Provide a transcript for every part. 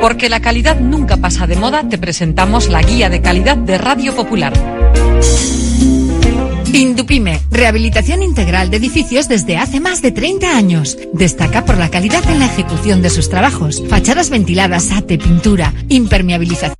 Porque la calidad nunca pasa de moda, te presentamos la guía de calidad de Radio Popular. Indupime, rehabilitación integral de edificios desde hace más de 30 años. Destaca por la calidad en la ejecución de sus trabajos. Fachadas ventiladas, ate, pintura, impermeabilización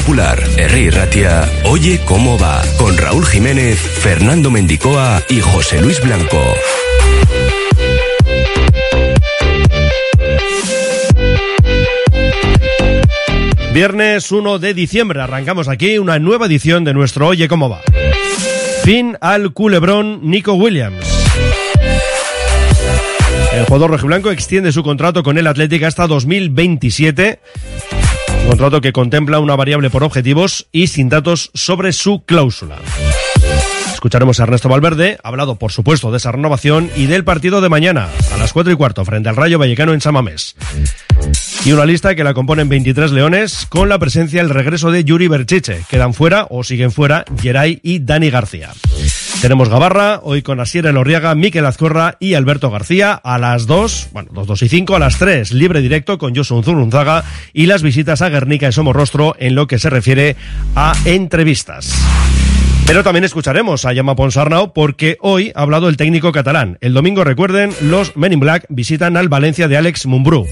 Popular, Herri Ratia, Oye cómo va, con Raúl Jiménez, Fernando Mendicoa y José Luis Blanco. Viernes 1 de diciembre arrancamos aquí una nueva edición de nuestro Oye cómo va. Fin al culebrón Nico Williams. El jugador rojiblanco extiende su contrato con el Atlético hasta 2027. Un contrato que contempla una variable por objetivos y sin datos sobre su cláusula. Escucharemos a Ernesto Valverde, hablado por supuesto de esa renovación y del partido de mañana, a las 4 y cuarto, frente al Rayo Vallecano en Samamés. Y una lista que la componen 23 leones, con la presencia y el regreso de Yuri Berchiche. Quedan fuera, o siguen fuera, Geray y Dani García. Tenemos Gabarra, hoy con Asier Elorriaga, Miquel Azcorra y Alberto García a las 2, bueno, 2, 2 y 5, a las 3, libre directo con Josun Zurunzaga y las visitas a Guernica y Somorrostro en lo que se refiere a entrevistas. Pero también escucharemos a Yama Ponsarnau porque hoy ha hablado el técnico catalán. El domingo, recuerden, los Men in Black visitan al Valencia de Alex Mumbrú.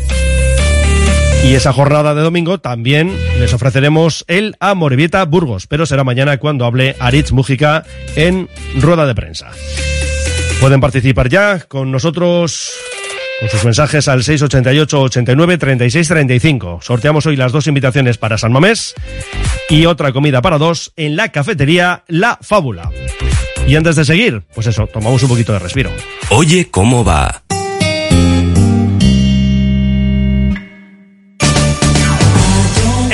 Y esa jornada de domingo también les ofreceremos el Amorebieta Burgos, pero será mañana cuando hable Aritz Mújica en rueda de prensa. Pueden participar ya con nosotros con sus mensajes al 688 89 36 35. Sorteamos hoy las dos invitaciones para San Mamés y otra comida para dos en la cafetería La Fábula. Y antes de seguir, pues eso, tomamos un poquito de respiro. Oye cómo va.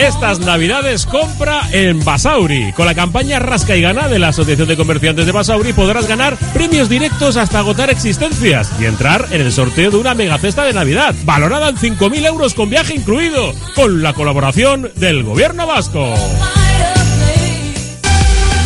Estas navidades compra en Basauri. Con la campaña Rasca y Gana de la Asociación de Comerciantes de Basauri podrás ganar premios directos hasta agotar existencias y entrar en el sorteo de una mega cesta de Navidad, valorada en 5.000 euros con viaje incluido, con la colaboración del Gobierno Vasco.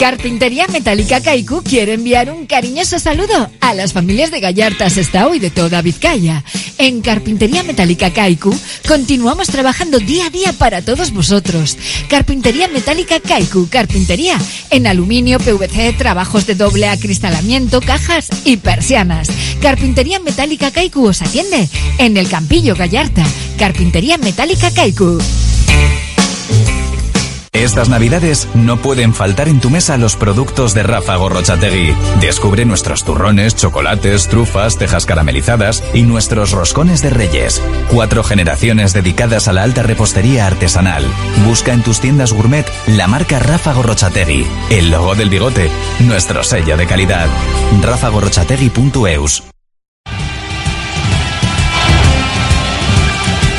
Carpintería Metálica Kaiku quiere enviar un cariñoso saludo a las familias de Gallarta, Sestao y de toda Vizcaya. En Carpintería Metálica Kaiku continuamos trabajando día a día para todos vosotros. Carpintería Metálica Kaiku, carpintería en aluminio, PVC, trabajos de doble acristalamiento, cajas y persianas. Carpintería Metálica Kaiku os atiende en el Campillo Gallarta. Carpintería Metálica Kaiku. Estas navidades no pueden faltar en tu mesa los productos de Rafa Gorrochategui. Descubre nuestros turrones, chocolates, trufas, tejas caramelizadas y nuestros roscones de reyes. Cuatro generaciones dedicadas a la alta repostería artesanal. Busca en tus tiendas gourmet la marca Rafa Gorrochategui, el logo del bigote, nuestro sello de calidad. rafagorrochategui.eus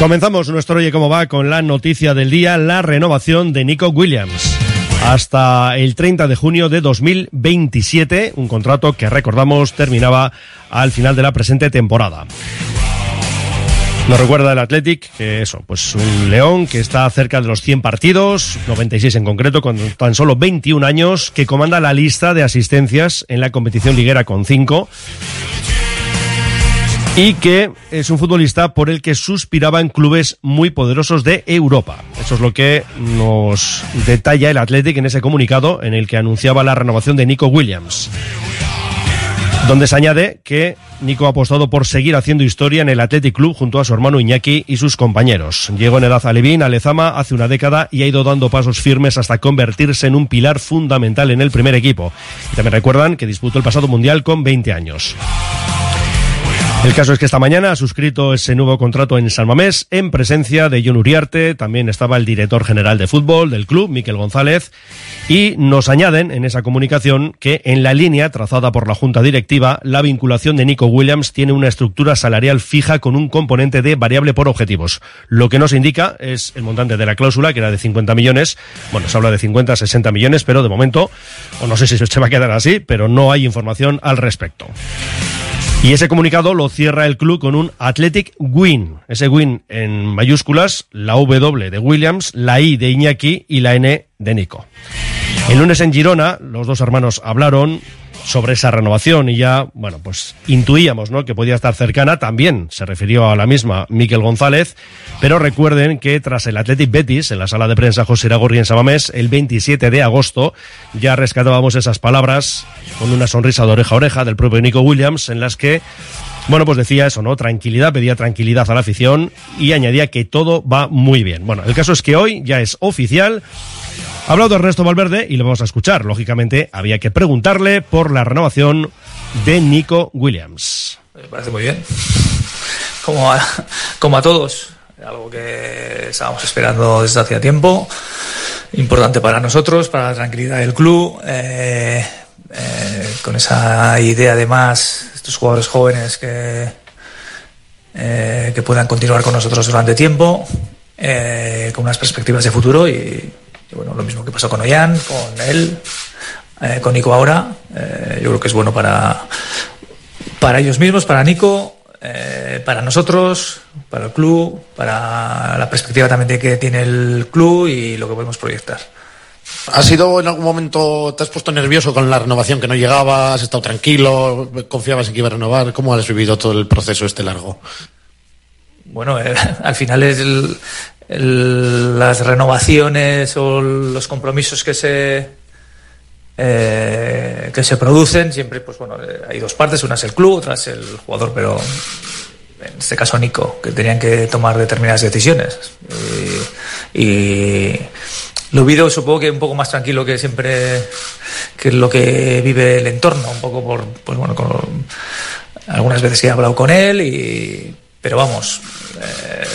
Comenzamos nuestro Oye Cómo Va con la noticia del día, la renovación de Nico Williams. Hasta el 30 de junio de 2027, un contrato que recordamos terminaba al final de la presente temporada. Nos recuerda el Athletic que eso, pues un León que está cerca de los 100 partidos, 96 en concreto, con tan solo 21 años, que comanda la lista de asistencias en la competición liguera con 5 y que es un futbolista por el que suspiraba en clubes muy poderosos de Europa. Eso es lo que nos detalla el Athletic en ese comunicado en el que anunciaba la renovación de Nico Williams. Donde se añade que Nico ha apostado por seguir haciendo historia en el Athletic Club junto a su hermano Iñaki y sus compañeros. Llegó en edad alevín a Lezama hace una década y ha ido dando pasos firmes hasta convertirse en un pilar fundamental en el primer equipo. Y también recuerdan que disputó el pasado mundial con 20 años. El caso es que esta mañana ha suscrito ese nuevo contrato en San Mamés en presencia de John Uriarte, también estaba el director general de fútbol del club, Miquel González, y nos añaden en esa comunicación que en la línea trazada por la Junta Directiva, la vinculación de Nico Williams tiene una estructura salarial fija con un componente de variable por objetivos. Lo que nos indica es el montante de la cláusula, que era de 50 millones, bueno, se habla de 50 60 millones, pero de momento, o no sé si se va a quedar así, pero no hay información al respecto. Y ese comunicado lo cierra el club con un Athletic Win. Ese win en mayúsculas, la W de Williams, la I de Iñaki y la N de Nico. El lunes en Girona, los dos hermanos hablaron sobre esa renovación y ya, bueno, pues intuíamos, ¿no? Que podía estar cercana. También se refirió a la misma Miquel González, pero recuerden que tras el Athletic Betis en la sala de prensa José Iragorri en Sabamés el 27 de agosto ya rescatábamos esas palabras con una sonrisa de oreja a oreja del propio Nico Williams en las que bueno, pues decía eso, ¿no? Tranquilidad, pedía tranquilidad a la afición y añadía que todo va muy bien. Bueno, el caso es que hoy ya es oficial. Ha hablado Ernesto Valverde y lo vamos a escuchar. Lógicamente, había que preguntarle por la renovación de Nico Williams. Me parece muy bien. Como a, como a todos. Algo que estábamos esperando desde hacía tiempo. Importante para nosotros, para la tranquilidad del club. Eh, eh, con esa idea además estos jugadores jóvenes que, eh, que puedan continuar con nosotros durante tiempo, eh, con unas perspectivas de futuro y, bueno, lo mismo que pasó con Ollán, con él, con Nico ahora, yo creo que es bueno para, para ellos mismos, para Nico, para nosotros, para el club, para la perspectiva también de que tiene el club y lo que podemos proyectar. ¿Has sido en algún momento, te has puesto nervioso con la renovación que no llegaba? ¿Has estado tranquilo? ¿Confiabas en que iba a renovar? ¿Cómo has vivido todo el proceso este largo? Bueno, eh, al final es el, las renovaciones o los compromisos que se eh, que se producen siempre, pues bueno, eh, hay dos partes, una es el club, otra es el jugador, pero en este caso Nico, que tenían que tomar determinadas decisiones y lo vivo supongo que un poco más tranquilo que siempre que lo que vive el entorno, un poco por, pues bueno, con, algunas veces he hablado con él, y, pero vamos, eh,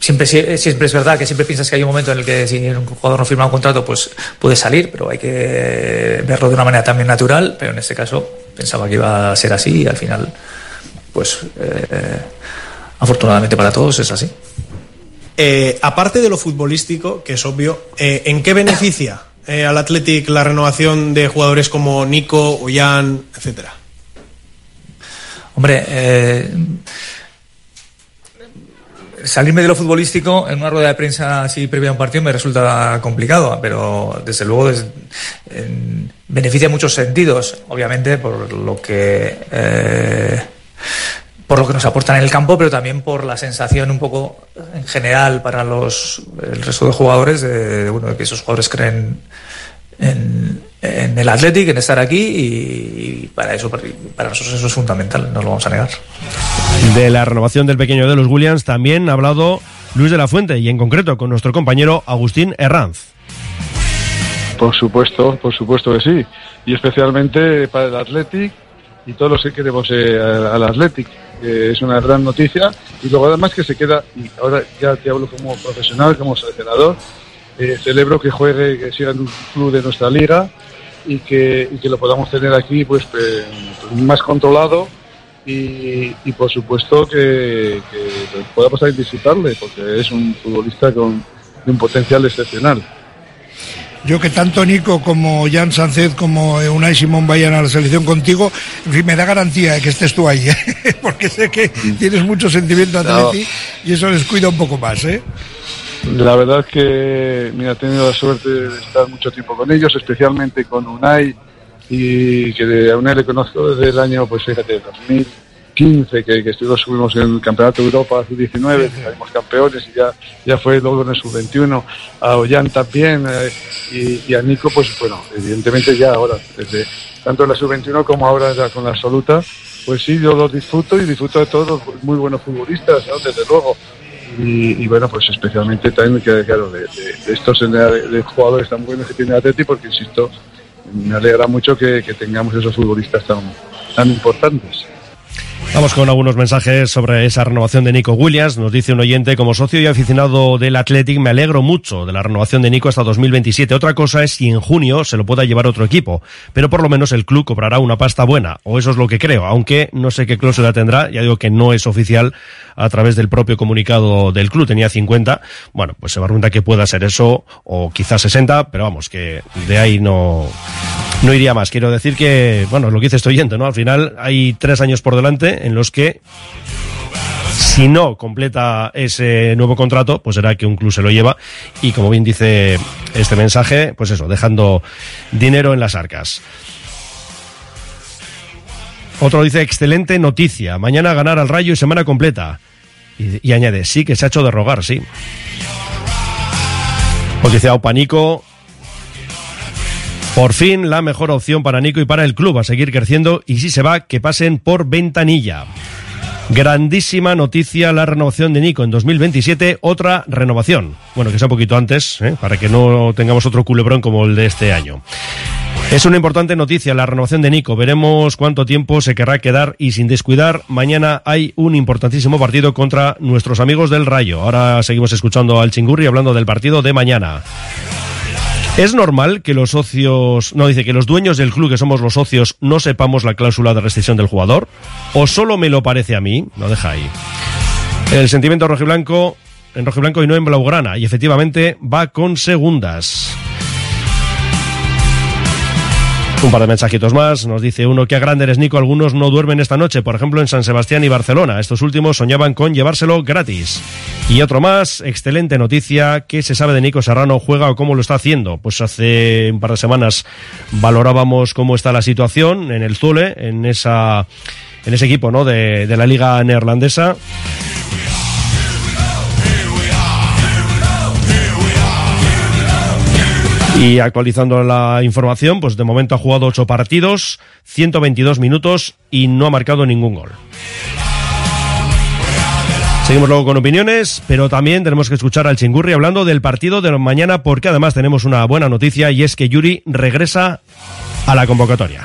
siempre, siempre es verdad que siempre piensas que hay un momento en el que si un jugador no firma un contrato, pues puede salir, pero hay que verlo de una manera también natural, pero en este caso pensaba que iba a ser así y al final, pues eh, afortunadamente para todos es así. Eh, aparte de lo futbolístico, que es obvio, eh, ¿en qué beneficia eh, al Athletic la renovación de jugadores como Nico, Ollán, etcétera? Hombre, salirme de lo futbolístico en una rueda de prensa así previa a un partido me resulta complicado, pero desde luego beneficia en muchos sentidos, obviamente por lo que por lo que nos aportan en el campo, pero también por la sensación un poco en general para los el resto de jugadores de, de, bueno de que esos jugadores creen en, en el Athletic, en estar aquí y, y para eso para nosotros eso es fundamental, no lo vamos a negar. De la renovación del pequeño de los Williams también ha hablado Luis de la Fuente y en concreto con nuestro compañero Agustín Herranz. Por supuesto, por supuesto que sí. Y especialmente para el Athletic y todos los que queremos eh, al al Athletic. Que es una gran noticia. Y luego además que se queda, y ahora ya te hablo como profesional, como seleccionador, eh, celebro que juegue, que siga en un club de nuestra liga y que, que lo podamos tener aquí pues eh, más controlado y, y por supuesto que, que podamos disfrutarle porque es un futbolista con un potencial excepcional. Yo que tanto Nico como Jan Sánchez como Unai Simón vayan a la selección contigo, en fin, me da garantía de que estés tú ahí, ¿eh? porque sé que tienes mucho sentimiento a No. Atleti y eso les cuida un poco más, ¿eh? La verdad es que mira, he tenido la suerte de estar mucho tiempo con ellos, especialmente con Unai, y que de- a Unai le conozco desde el año, pues fíjate, 2015, que, que estuvimos, subimos en el Campeonato de Europa Sub-19, que salimos campeones y ya, ya fue luego en el Sub-21, a Ollán también, eh, y, y a Nico, pues bueno, evidentemente ya ahora, desde tanto en la Sub-21 como ahora ya con la absoluta, pues sí, yo los disfruto y disfruto de todos los muy buenos futbolistas, desde luego y, bueno, pues especialmente también que, claro, de estos de, de jugadores tan buenos que tiene Atleti, porque insisto, me alegra mucho que, que tengamos esos futbolistas tan, tan importantes. Vamos con algunos mensajes sobre esa renovación de Nico Williams. Nos dice un oyente, como socio y aficionado del Athletic, me alegro mucho de la renovación de Nico hasta 2027. Otra cosa es si en junio se lo pueda llevar otro equipo, pero por lo menos el club cobrará una pasta buena, o eso es lo que creo, aunque no sé qué cláusula tendrá, ya digo que no es oficial a través del propio comunicado del club, tenía 50, bueno, pues se pregunta que pueda ser eso, o quizás 60, pero vamos, que de ahí no, no iría más. Quiero decir que, bueno, lo que dice este oyente, ¿no? Al final hay tres años por delante en los que si no completa ese nuevo contrato, pues será que un club se lo lleva y como bien dice este mensaje, pues eso, dejando dinero en las arcas. Otro dice, excelente noticia, mañana ganar al Rayo y semana completa. Y, añade, sí que se ha hecho de rogar, sí. Pues dice Aupa Nico, por fin la mejor opción para Nico y para el club a seguir creciendo y si se va, que pasen por ventanilla. Grandísima noticia la renovación de Nico en 2027, otra renovación. Bueno, que sea un poquito antes, ¿eh? para que no tengamos otro culebrón como el de este año. Es una importante noticia la renovación de Nico. Veremos cuánto tiempo se querrá quedar y sin descuidar, mañana hay un importantísimo partido contra nuestros amigos del Rayo. Ahora seguimos escuchando al Chingurri hablando del partido de mañana. ¿Es normal que los socios, no dice que los dueños del club, que somos los socios, no sepamos la cláusula de rescisión del jugador? ¿O solo me lo parece a mí? Lo deja ahí. El sentimiento rojiblanco, en rojiblanco y no en blaugrana, y efectivamente va con segundas. Un par de mensajitos más. Nos dice uno que a grande eres Nico. Algunos no duermen esta noche, por ejemplo en San Sebastián y Barcelona. Estos últimos soñaban con llevárselo gratis. Y otro más. Excelente noticia. ¿Qué se sabe de Nico Serrano? ¿Juega o cómo lo está haciendo? Pues hace un par de semanas valorábamos cómo está la situación en el Zule, en esa, en ese equipo, ¿no? De la liga neerlandesa. Y actualizando la información, pues de momento ha jugado 8 partidos, 122 minutos y no ha marcado ningún gol. Seguimos luego con opiniones, pero también tenemos que escuchar al Chingurri hablando del partido de mañana porque además tenemos una buena noticia y es que Yuri regresa a la convocatoria.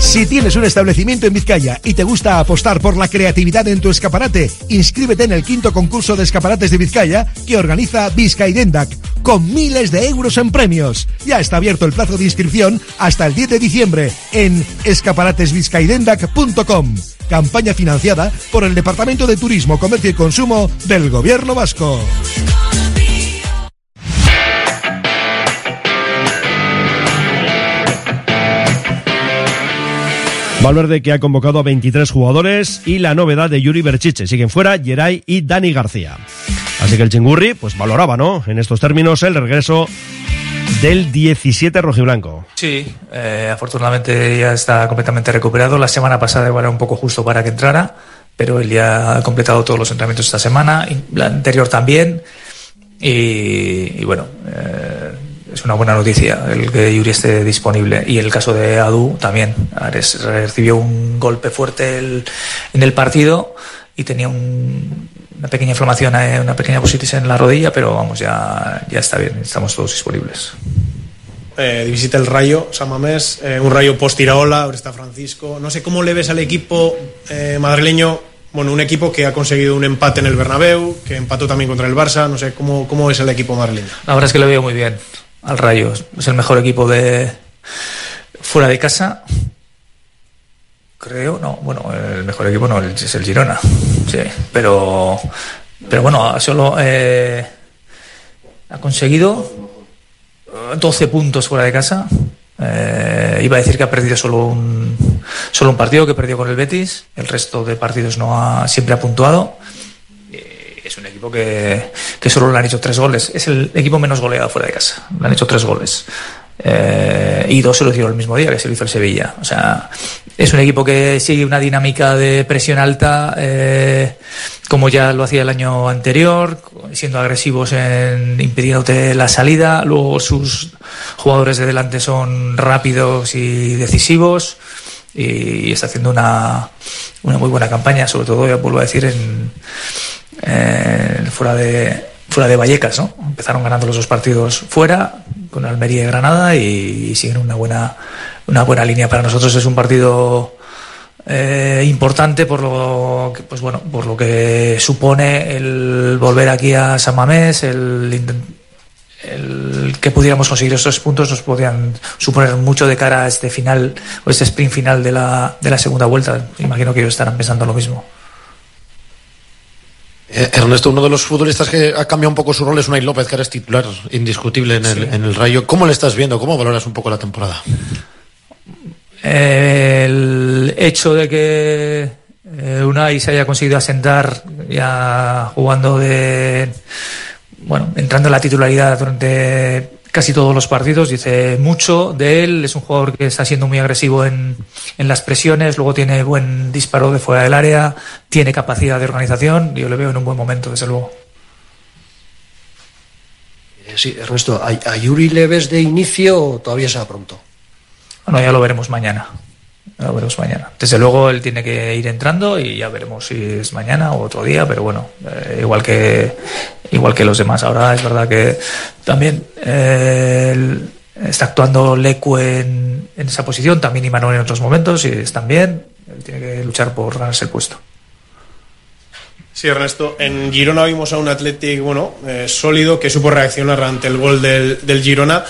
Si tienes un establecimiento en Vizcaya y te gusta apostar por la creatividad en tu escaparate, inscríbete en el quinto concurso de escaparates de Vizcaya que organiza Vizcaidendac, con miles de euros en premios. Ya está abierto el plazo de inscripción hasta el 10 de diciembre en escaparatesvizcaidendac.com. Campaña financiada por el Departamento de Turismo, Comercio y Consumo del Gobierno Vasco. Valverde que ha convocado a 23 jugadores y la novedad de Yuri Berchiche. Siguen fuera Geray y Dani García. Así que el Chingurri pues valoraba, ¿no? En estos términos el regreso del 17 rojiblanco. Sí, eh, afortunadamente ya está completamente recuperado. La semana pasada era un poco justo para que entrara, pero él ya ha completado todos los entrenamientos esta semana, y la anterior también. Y, bueno, eh, es una buena noticia el que Yuri esté disponible. Y el caso de Adu también. Ares recibió un golpe fuerte el- en el partido y tenía un- una pequeña inflamación, eh, una pequeña positis en la rodilla, pero vamos, ya, ya está bien, estamos todos disponibles. Eh, visita el Rayo, San Mamés, eh, un Rayo post-Iraola, ahora está Francisco. No sé cómo le ves al equipo eh, madrileño, bueno, un equipo que ha conseguido un empate en el Bernabéu, que empató también contra el Barça, no sé, ¿cómo, cómo es el equipo madrileño? La verdad es que lo veo muy bien al Rayo. Es el mejor equipo de fuera de casa. Creo, no, bueno, el mejor equipo no es el Girona, sí, pero, pero bueno, solo eh, ha conseguido eh, 12 puntos fuera de casa. Eh, iba a decir que ha perdido solo un, solo un partido que perdió con el Betis, el resto de partidos no ha, siempre ha puntuado. Es un equipo que, que solo le han hecho tres goles. Es el equipo menos goleado fuera de casa. Le han hecho tres goles. Eh, y dos se lo hicieron el mismo día que se lo hizo el Sevilla. O sea, es un equipo que sigue una dinámica de presión alta, eh, como ya lo hacía el año anterior, siendo agresivos en impidiéndote la salida. Luego sus jugadores de delante son rápidos y decisivos. Y está haciendo una, una muy buena campaña, sobre todo, ya vuelvo a decir, en, eh, fuera de fuera de Vallecas, ¿no? Empezaron ganando los dos partidos fuera con Almería y Granada y, siguen una buena una buena línea para nosotros es un partido eh, importante por lo que, pues bueno por lo que supone el volver aquí a San Mamés el, inten- el que pudiéramos conseguir estos puntos nos podrían suponer mucho de cara a este final o este sprint final de la, de la segunda vuelta imagino que ellos estarán pensando lo mismo Eh, Ernesto, uno de los futbolistas que ha cambiado un poco su rol es Unai López, que ahora es titular indiscutible en el, en el Rayo. ¿Cómo le estás viendo? ¿Cómo valoras un poco la temporada? el hecho de que eh, Unai se haya conseguido asentar ya jugando de bueno entrando en la titularidad durante casi todos los partidos dice mucho de él es un jugador que está siendo muy agresivo en, en las presiones luego tiene buen disparo de fuera del área tiene capacidad de organización yo le veo en un buen momento desde luego Eh, Sí, Ernesto, ¿a, a Yuri le ves de inicio o todavía sea pronto? Bueno, ya lo veremos mañana. Lo veremos mañana. Desde luego él tiene que ir entrando y ya veremos si es mañana o otro día, pero bueno, eh, igual que igual que los demás. Ahora es verdad que también eh, está actuando Lecu en, en esa posición, también Imanol en otros momentos y están bien. Él tiene que luchar por ganarse el puesto. Sí, Ernesto. En Girona vimos a un Athletic, bueno, eh, sólido, que supo reaccionar ante el gol del, del Girona.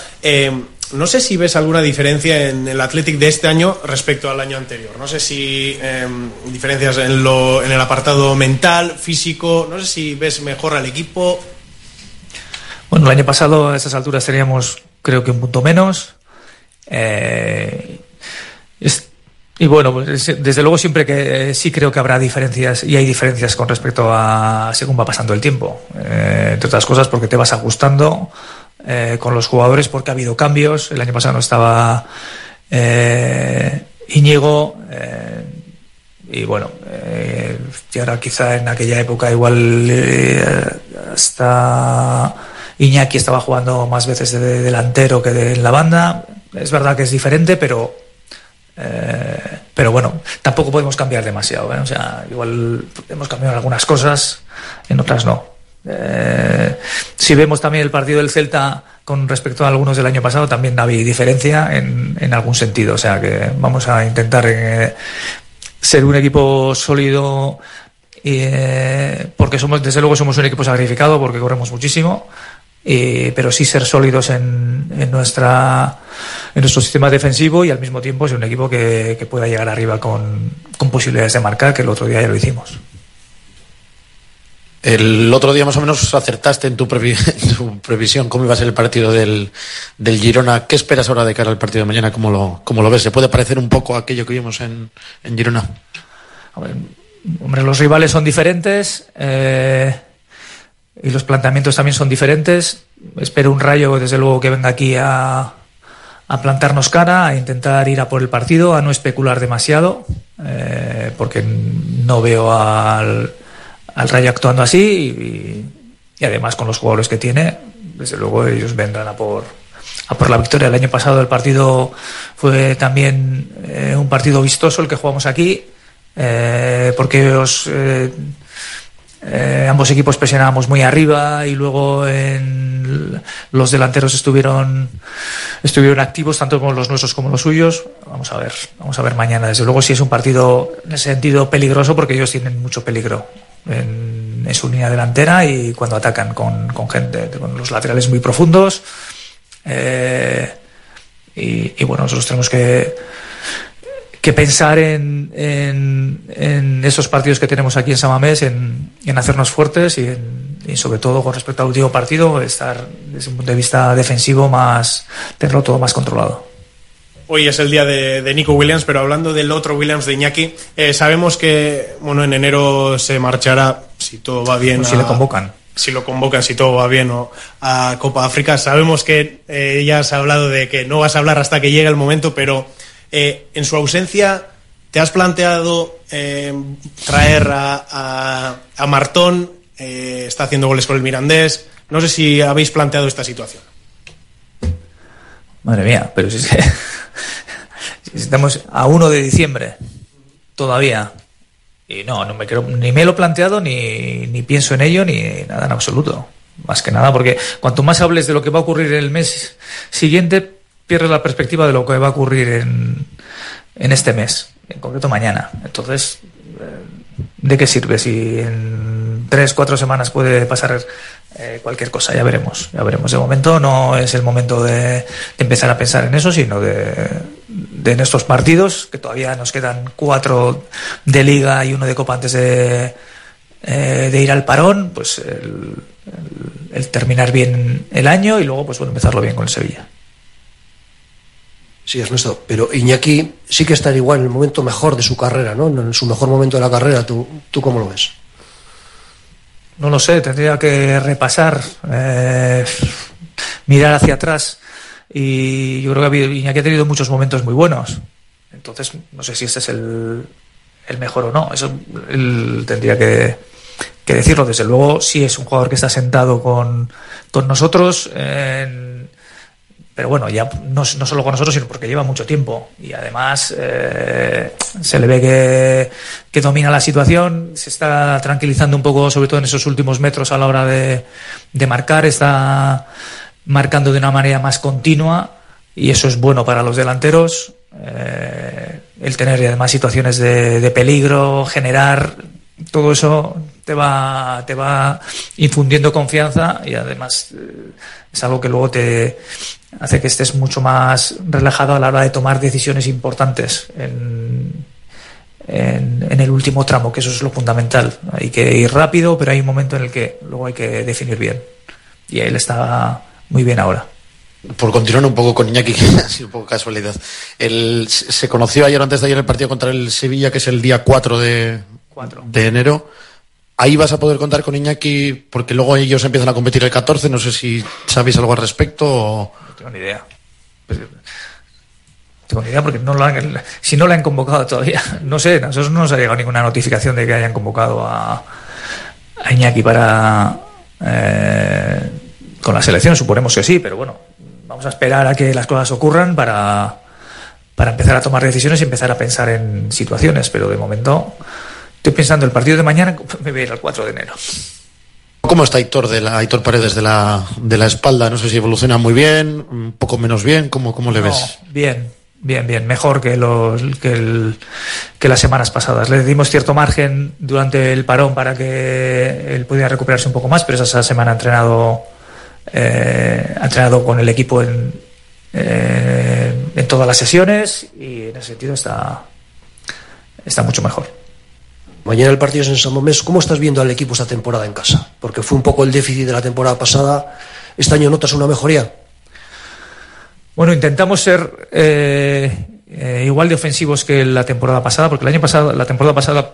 No sé si ves alguna diferencia en el Athletic de este año respecto al año anterior. No sé si eh, diferencias en, lo, en el apartado mental, físico. No sé si ves mejor al equipo. Bueno, el año pasado a estas alturas teníamos, creo que un punto menos. Eh, y bueno, pues, es- desde luego siempre que eh, sí creo que habrá diferencias y hay diferencias con respecto a según va pasando el tiempo. Eh, entre otras cosas porque te vas ajustando eh, con los jugadores porque ha habido cambios. El año pasado no estaba eh, eh, y bueno, eh, y ahora quizá en aquella época igual hasta Iñaki estaba jugando más veces de delantero que de, en la banda. Es verdad que es diferente, pero pero bueno, tampoco podemos cambiar demasiado. O sea, igual hemos cambiado en algunas cosas, en otras no. Eh, si vemos también el partido del Celta con respecto a algunos del año pasado, también había diferencia en, algún sentido. O sea que vamos a intentar eh, ser un equipo sólido eh, porque somos, desde luego somos un equipo sacrificado porque corremos muchísimo. eh, pero sí ser sólidos en, en nuestra en nuestro sistema defensivo y al mismo tiempo ser un equipo que, que pueda llegar arriba con, con posibilidades de marcar, que el otro día ya lo hicimos. El otro día más o menos acertaste en tu, previsión cómo iba a ser el partido del, del Girona. ¿Qué esperas ahora de cara al partido de mañana? ¿Cómo lo, cómo lo ves? ¿Se puede parecer un poco a aquello que vimos en, en Girona? Hombre, los rivales son diferentes eh, y los planteamientos también son diferentes. Espero un rayo, desde luego, que venga aquí a, a plantarnos cara, a intentar ir a por el partido, a no especular demasiado, eh, porque no veo al, al rayo actuando así y, además con los jugadores que tiene, desde luego ellos vendrán a por, a por la victoria. El año pasado el partido fue también eh, un partido vistoso el que jugamos aquí, eh, porque eh, ambos equipos presionábamos muy arriba y luego en los delanteros estuvieron estuvieron activos tanto como los nuestros como los suyos. Vamos a ver vamos a ver mañana. Desde luego si es un partido en ese sentido peligroso porque ellos tienen mucho peligro en, su línea delantera y cuando atacan con, con gente con los laterales muy profundos eh, y, y bueno nosotros tenemos que que pensar en, en, en esos partidos que tenemos aquí en Samamés, en, en hacernos fuertes y, y sobre todo con respecto al último partido, estar desde un punto de vista defensivo más, tenerlo todo más controlado. Hoy es el día de, de Nico Williams, pero hablando del otro Williams de Iñaki, eh, sabemos que bueno en enero se marchará, si todo va bien. Si le convocan. Si lo convocan, si todo va bien, o a Copa África. Sabemos que eh, ya has hablado de que no vas a hablar hasta que llegue el momento, pero eh, en su ausencia, ¿te has planteado traer a, a- a Martón? Está haciendo goles con el Mirandés. No sé si habéis planteado esta situación. Madre mía, pero si es que estamos a 1 de diciembre todavía. Y no, no me creo, ni me lo he planteado, ni, ni pienso en ello, ni nada en absoluto. Más que nada, porque cuanto más hables de lo que va a ocurrir el mes siguiente, pierdes la perspectiva de lo que va a ocurrir en, en este mes, en concreto mañana. Entonces, eh, ¿de qué sirve si en tres, cuatro semanas puede pasar eh, cualquier cosa? Ya veremos, ya veremos. De momento no es el momento de, empezar a pensar en eso, sino de, de en estos partidos, que todavía nos quedan cuatro de liga y uno de copa antes de, eh, de ir al parón, pues el, el- el terminar bien el año y luego pues bueno, empezarlo bien con el Sevilla. Sí, Ernesto, pero Iñaki sí que está igual en el momento mejor de su carrera, ¿no? En su mejor momento de la carrera, ¿tú, tú cómo lo ves? No lo sé, tendría que repasar, eh, mirar hacia atrás. Y yo creo que Iñaki ha tenido muchos momentos muy buenos. Entonces, no sé si este es el, el mejor o no. Eso tendría que, decirlo. Desde luego, sí es un jugador que está sentado con, con nosotros. en- pero bueno, ya no, no solo con nosotros, sino porque lleva mucho tiempo. Y además eh, se le ve que, que domina la situación, se está tranquilizando un poco, sobre todo en esos últimos metros a la hora de, de marcar, está marcando de una manera más continua y eso es bueno para los delanteros. Eh, el tener además situaciones de, de peligro, generar todo eso te va, te va infundiendo confianza y además eh, es algo que luego te hace que estés mucho más relajado a la hora de tomar decisiones importantes en, en, el último tramo, que eso es lo fundamental. Hay que ir rápido, pero hay un momento en el que luego hay que definir bien. Y él está muy bien ahora. Por continuar un poco con Iñaki, que ha sido un poco casualidad. Se conoció ayer, antes de ayer, el partido contra el Sevilla, que es el día 4 de, Cuatro. de enero. Ahí vas a poder contar con Iñaki, porque luego ellos empiezan a competir el 14. No sé si sabéis algo al respecto. O... No tengo ni idea. Pues, no tengo ni idea porque no lo han, si no la han convocado todavía, no sé, a nosotros no nos ha llegado ninguna notificación de que hayan convocado a, a Iñaki para eh, con la selección, suponemos que sí, pero bueno, vamos a esperar a que las cosas ocurran para, para empezar a tomar decisiones y empezar a pensar en situaciones, pero de momento estoy pensando el partido de mañana me voy a ir al 4 de enero. ¿Cómo está Aitor, de la, Aitor Paredes de la, de la espalda? No sé si evoluciona muy bien, un poco menos bien. ¿Cómo, cómo le No, ves? bien, bien, bien, mejor que, los, que, el- que las semanas pasadas. Le dimos cierto margen durante el parón para que él pudiera recuperarse un poco más, pero esa semana ha entrenado, eh, ha entrenado con el equipo en, eh, en todas las sesiones y en ese sentido está, está mucho mejor. Mañana el partido es en San Mamés. ¿Cómo estás viendo al equipo esta temporada en casa? Porque fue un poco el déficit de la temporada pasada. ¿Este año notas una mejoría? Bueno, intentamos ser eh, eh, igual de ofensivos que la temporada pasada, porque el año pasado, la temporada pasada,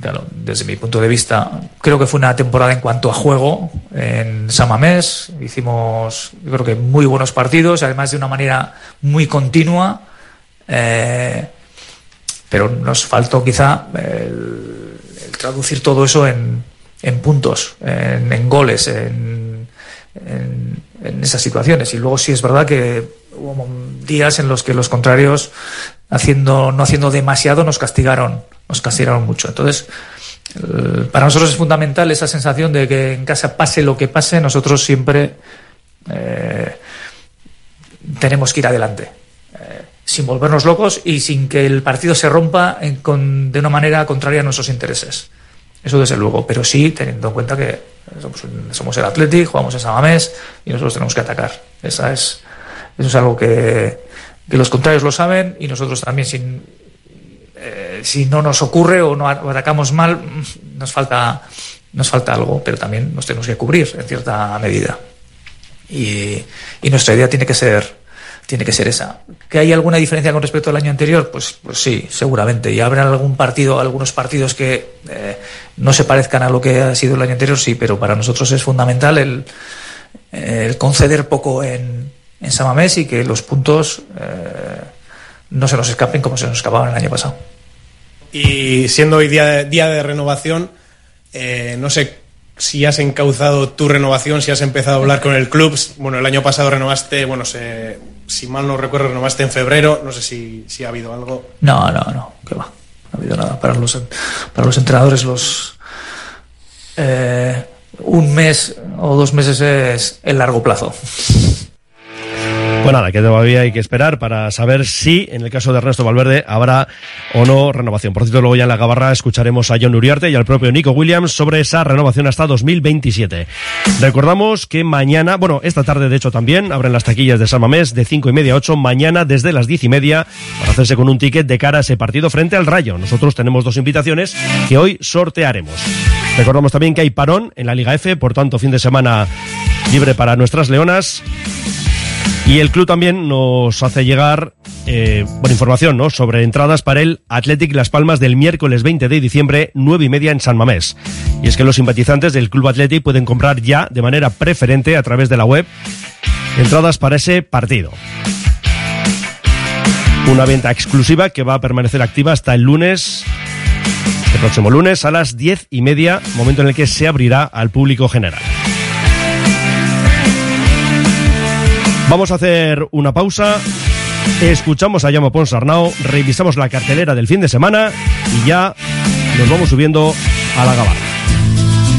claro, desde mi punto de vista, creo que fue una temporada en cuanto a juego en San Mamés. Hicimos, yo creo que muy buenos partidos, además de una manera muy continua. eh, pero nos faltó quizá el, traducir todo eso en, en puntos, en, goles, en, en, esas situaciones. Y luego sí es verdad que hubo días en los que los contrarios, haciendo, no haciendo demasiado, nos castigaron, nos castigaron mucho. Entonces, para nosotros es fundamental esa sensación de que en casa pase lo que pase, nosotros siempre eh, tenemos que ir adelante. Sin volvernos locos y sin que el partido se rompa en- con- de una manera contraria a nuestros intereses. Eso desde luego, pero sí teniendo en cuenta que somos, el Athletic, jugamos en Samamés y nosotros tenemos que atacar. Esa es, eso es algo que, los contrarios lo saben y nosotros también eh, si no nos ocurre o no atacamos mal, nos falta, algo, pero también nos tenemos que cubrir en cierta medida. Y nuestra idea tiene que ser tiene que ser esa. ¿Que hay alguna diferencia con respecto al año anterior? Pues, pues sí, seguramente. Y habrá algún partido, algunos partidos que eh, no se parezcan a lo que ha sido el año anterior, sí, pero para nosotros es fundamental el, conceder poco en, en Samamés y que los puntos eh, no se nos escapen como se nos escapaban el año pasado. Y siendo hoy día de, día de renovación, eh, no sé si has encauzado tu renovación, si has empezado a hablar con el club. Bueno, el año pasado renovaste, bueno, se- si mal no recuerdo, renovaste en febrero. No sé si, si ha habido algo. No, no, no, que va. No ha habido nada. Para los, para los entrenadores, los. eh, un mes o dos meses es el largo plazo. Pues nada, que todavía hay que esperar para saber si, en el caso de Ernesto Valverde, habrá o no renovación. Por cierto, luego ya en la gabarra escucharemos a John Uriarte y al propio Nico Williams sobre esa renovación hasta 2027. Recordamos que mañana, bueno, esta tarde de hecho también, abren las taquillas de San Mamés de 5 y media a 8, mañana desde las 10 y media, para hacerse con un ticket de cara a ese partido frente al Rayo. Nosotros tenemos dos invitaciones que hoy sortearemos. Recordamos también que hay parón en la Liga F, por tanto, fin de semana libre para nuestras leonas. Y el club también nos hace llegar eh, información ¿no? sobre entradas para el Athletic Las Palmas del miércoles 20 de diciembre, 9 y media en San Mamés. Y es que los simpatizantes del Club Athletic pueden comprar ya de manera preferente a través de la web entradas para ese partido. Una venta exclusiva que va a permanecer activa hasta el lunes, el próximo lunes a las 10 y media, momento en el que se abrirá al público general. Vamos a hacer una pausa. Escuchamos a Llamo Ponsarnau, revisamos la cartelera del fin de semana y ya nos vamos subiendo a la gabarra.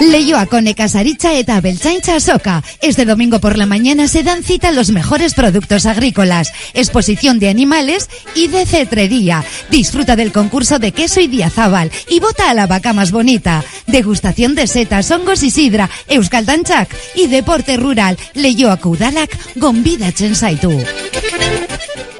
Leioa Casaritza eta Belchaincha Soca. Este domingo por la mañana se dan cita los mejores productos agrícolas, exposición de animales y de cetrería. Disfruta del concurso de queso y diazábal y vota a la vaca más bonita. Degustación de setas, hongos y sidra, Euskaldanchak y deporte rural. Leioa Udalak, Gombida Chensaitu.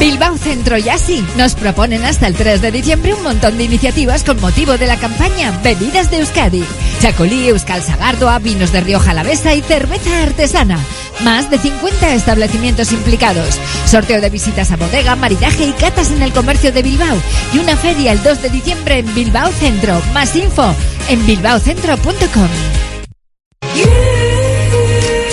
Bilbao Centro y así nos proponen hasta el 3 de diciembre un montón de iniciativas con motivo de la campaña Bebidas de Euskadi. Chacolí, Euskal Sagardoa, vinos de Rioja Alavesa y cerveza artesana. Más de 50 establecimientos implicados. Sorteo de visitas a bodega, maridaje y catas en el comercio de Bilbao. Y una feria el 2 de diciembre en Bilbao Centro. Más info en bilbaocentro.com.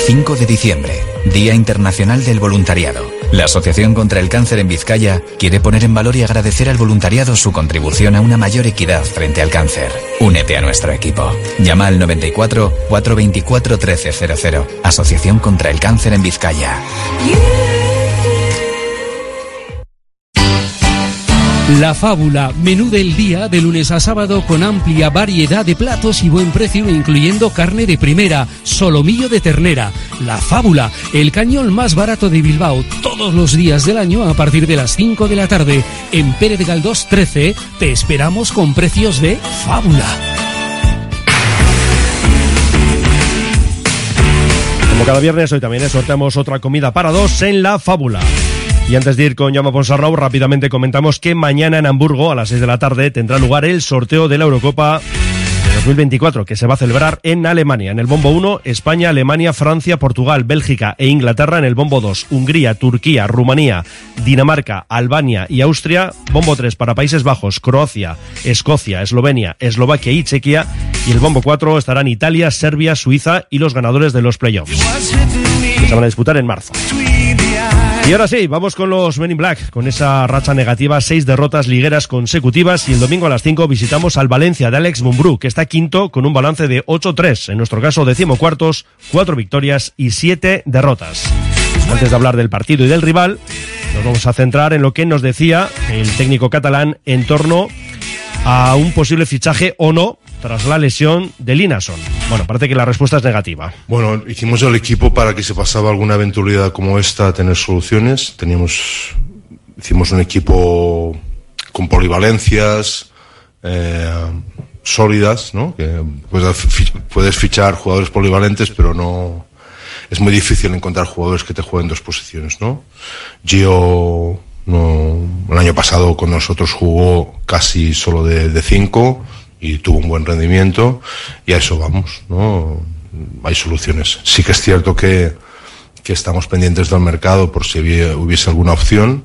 5 de diciembre, Día Internacional del Voluntariado. La Asociación contra el Cáncer en Vizcaya quiere poner en valor y agradecer al voluntariado su contribución a una mayor equidad frente al cáncer. Únete a nuestro equipo. Llama al 94 424 1300. Asociación contra el Cáncer en Vizcaya. La Fábula, menú del día de lunes a sábado con amplia variedad de platos y buen precio incluyendo carne de primera, solomillo de ternera. La Fábula, el cañón más barato de Bilbao, todos los días del año a partir de las 5 de la tarde. En Pérez Galdós 13 te esperamos con precios de Fábula. Como cada viernes, hoy también sorteamos otra comida para dos en La Fábula. Y antes de ir con Llama Ponsarnau, rápidamente comentamos que mañana en Hamburgo, a las 6 de la tarde, tendrá lugar el sorteo de la Eurocopa de 2024, que se va a celebrar en Alemania. En el bombo 1, España, Alemania, Francia, Portugal, Bélgica e Inglaterra. En el bombo 2, Hungría, Turquía, Rumanía, Dinamarca, Albania y Austria. Bombo 3 para Países Bajos, Croacia, Escocia, Eslovenia, Eslovaquia y Chequia. Y el bombo 4 estarán Italia, Serbia, Suiza y los ganadores de los playoffs. Que se van a disputar en marzo. Y ahora sí, vamos con los Men in Black, con esa racha negativa, seis derrotas ligueras consecutivas y el domingo a las 5 visitamos al Valencia de Alex Mumbrú, que está quinto con un balance de 8-3, en nuestro caso decimocuartos, cuatro victorias y siete derrotas. Antes de hablar del partido y del rival, nos vamos a centrar en lo que nos decía el técnico catalán en torno a un posible fichaje o no tras la lesión de Linason. Bueno, parece que la respuesta es negativa. Bueno, hicimos el equipo para que se pasaba alguna eventualidad como esta a tener soluciones. Teníamos, hicimos un equipo con polivalencias eh, sólidas, ¿no? Que puedes fichar jugadores polivalentes, pero no es muy difícil encontrar jugadores que te jueguen dos posiciones, ¿no? Gio no, el año pasado con nosotros jugó casi solo de, de cinco y tuvo un buen rendimiento y a eso vamos, ¿no? Hay soluciones. Sí que es cierto que, que estamos pendientes del mercado por si hubiese alguna opción,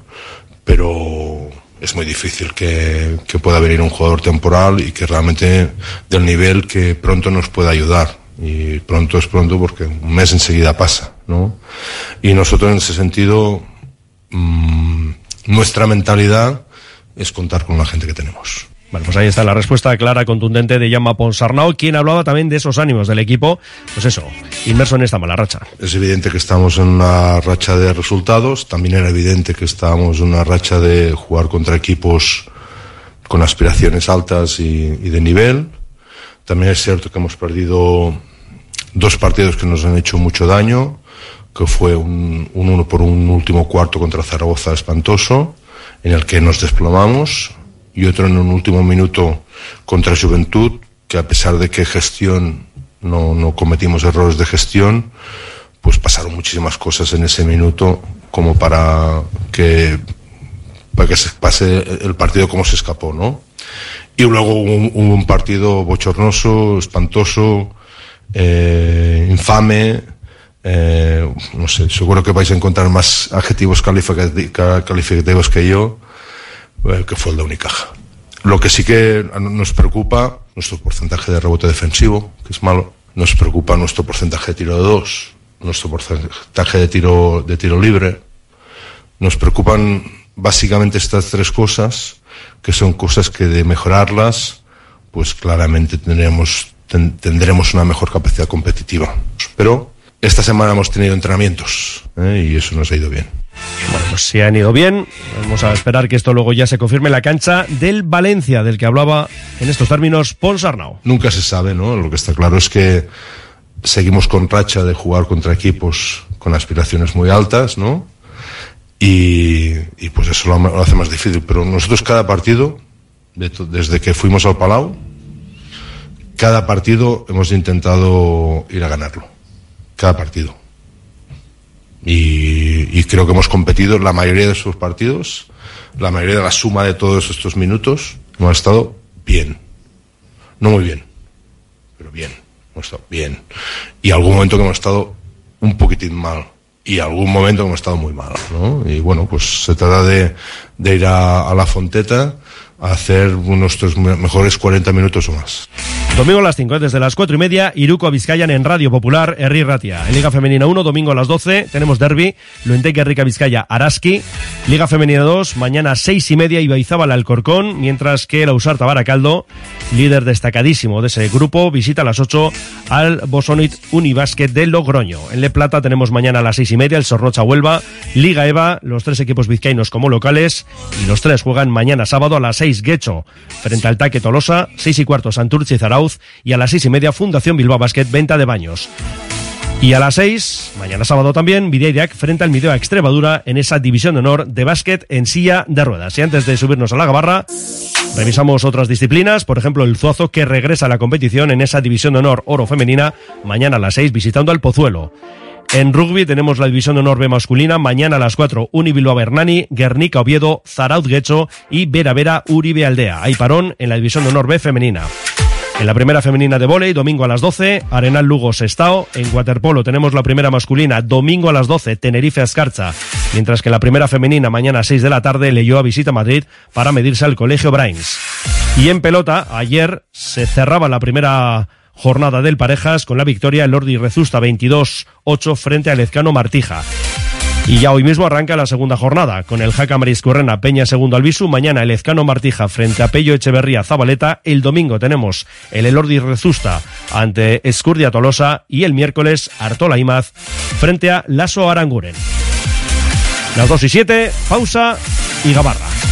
pero es muy difícil que, que, pueda venir un jugador temporal y que realmente del nivel que pronto nos pueda ayudar. Y pronto es pronto porque un mes enseguida pasa, ¿no? Y nosotros en ese sentido, mmm, nuestra mentalidad es contar con la gente que tenemos. Bueno, pues ahí está la respuesta clara, contundente de Yama Ponsarnau, quien hablaba también de esos ánimos del equipo, pues eso, inmerso en esta mala racha. Es evidente que estamos en una racha de resultados, también era evidente que estábamos en una racha de jugar contra equipos con aspiraciones altas y, y de nivel. También es cierto que hemos perdido dos partidos que nos han hecho mucho daño, que fue un, un uno por un último cuarto contra Zaragoza espantoso, en el que nos desplomamos, y otro en un último minuto contra Juventud, que a pesar de que gestión no, no cometimos errores de gestión, pues pasaron muchísimas cosas en ese minuto como para que para que se pase el partido como se escapó, ¿no? Y luego un, un partido bochornoso, espantoso, eh, infame, eh, no sé, seguro que vais a encontrar más adjetivos calificati- ca- calificativos que yo, eh, que fue el de Unicaja. Lo que sí que nos preocupa, nuestro porcentaje de rebote defensivo, que es malo, nos preocupa nuestro porcentaje de tiro de dos, nuestro porcentaje de tiro, de tiro libre, nos preocupan básicamente estas tres cosas, que son cosas que de mejorarlas, pues claramente tendremos, ten- tendremos una mejor capacidad competitiva. Pero esta semana hemos tenido entrenamientos ¿eh? y eso nos ha ido bien. Bueno, pues si han ido bien, vamos a esperar que esto luego ya se confirme en la cancha del Valencia, del que hablaba en estos términos Pons Arnau. Nunca se sabe, ¿no? Lo que está claro es que seguimos con racha de jugar contra equipos con aspiraciones muy altas, ¿no? Y, pues eso lo, hace más difícil. Pero nosotros cada partido, desde que fuimos al Palau, cada partido hemos intentado ir a ganarlo. Cada partido. Y, creo que hemos competido en la mayoría de esos partidos, la mayoría de la suma de todos estos minutos, hemos estado bien. No muy bien, pero bien. Hemos estado bien. Y algún momento que hemos estado un poquitín mal. Y algún momento hemos estado muy mal. Y bueno, pues se trata de, ir a, la Fonteta hacer nuestros me- mejores 40 minutos o más. Domingo a las 5, desde las 4 y media, Iruko Vizcayan en Radio Popular, Herri Ratia. En Liga Femenina 1, domingo a las 12, tenemos derby, Luenteque Rica Vizcaya, Araski. Liga Femenina 2, mañana a 6 y media, Ibaizábal Alcorcón, mientras que la Usarta Baracaldo, líder destacadísimo de ese grupo, visita a las 8 al Bosonit Unibásquet de Logroño. En Le Plata tenemos mañana a las 6 y media el Sorrocha Huelva, Liga EVA, los tres equipos vizcaínos como locales, y los tres juegan mañana sábado a las 6 Guecho, frente al Taque Tolosa, 6 y cuarto Santurce y Zarauz, y a las 6 y media Fundación Bilbao Basket, venta de baños. Y a las 6, mañana sábado también, Videideac frente al Mideo a Extremadura en esa división de honor de básquet en silla de ruedas. Y antes de subirnos a la gabarra, revisamos otras disciplinas, por ejemplo el Zuazo que regresa a la competición en esa división de honor oro femenina, mañana a las 6 visitando al Pozuelo. En rugby tenemos la división de honor B masculina, mañana a las 4 Unibilbao Bernani, Guernica Oviedo, Zarauz Guecho y Vera Vera Uribe Aldea. Hay parón en la división de honor B femenina. En la primera femenina de vóley, domingo a las 12, Arenal Lugo Sestao. En waterpolo tenemos la primera masculina, domingo a las 12, Tenerife Ascarcha. Mientras que la primera femenina, mañana a 6 de la tarde, leyó a visita Madrid para medirse al Colegio Brains. Y en pelota, ayer se cerraba la primera jornada del Parejas con la victoria el Lordi Rezusta 22-8 frente al Ezcano Martija. Y ya hoy mismo arranca la segunda jornada, con el Jaca Mariscurrena Peña segundo Albisu, mañana el Ezcano Martija frente a Pello Echeverría Zabaleta, el domingo tenemos el Elordi Rezusta ante Escurdia Tolosa y el miércoles Artola Imaz frente a Lasso Aranguren. Las 2 y 7, pausa y gabarra.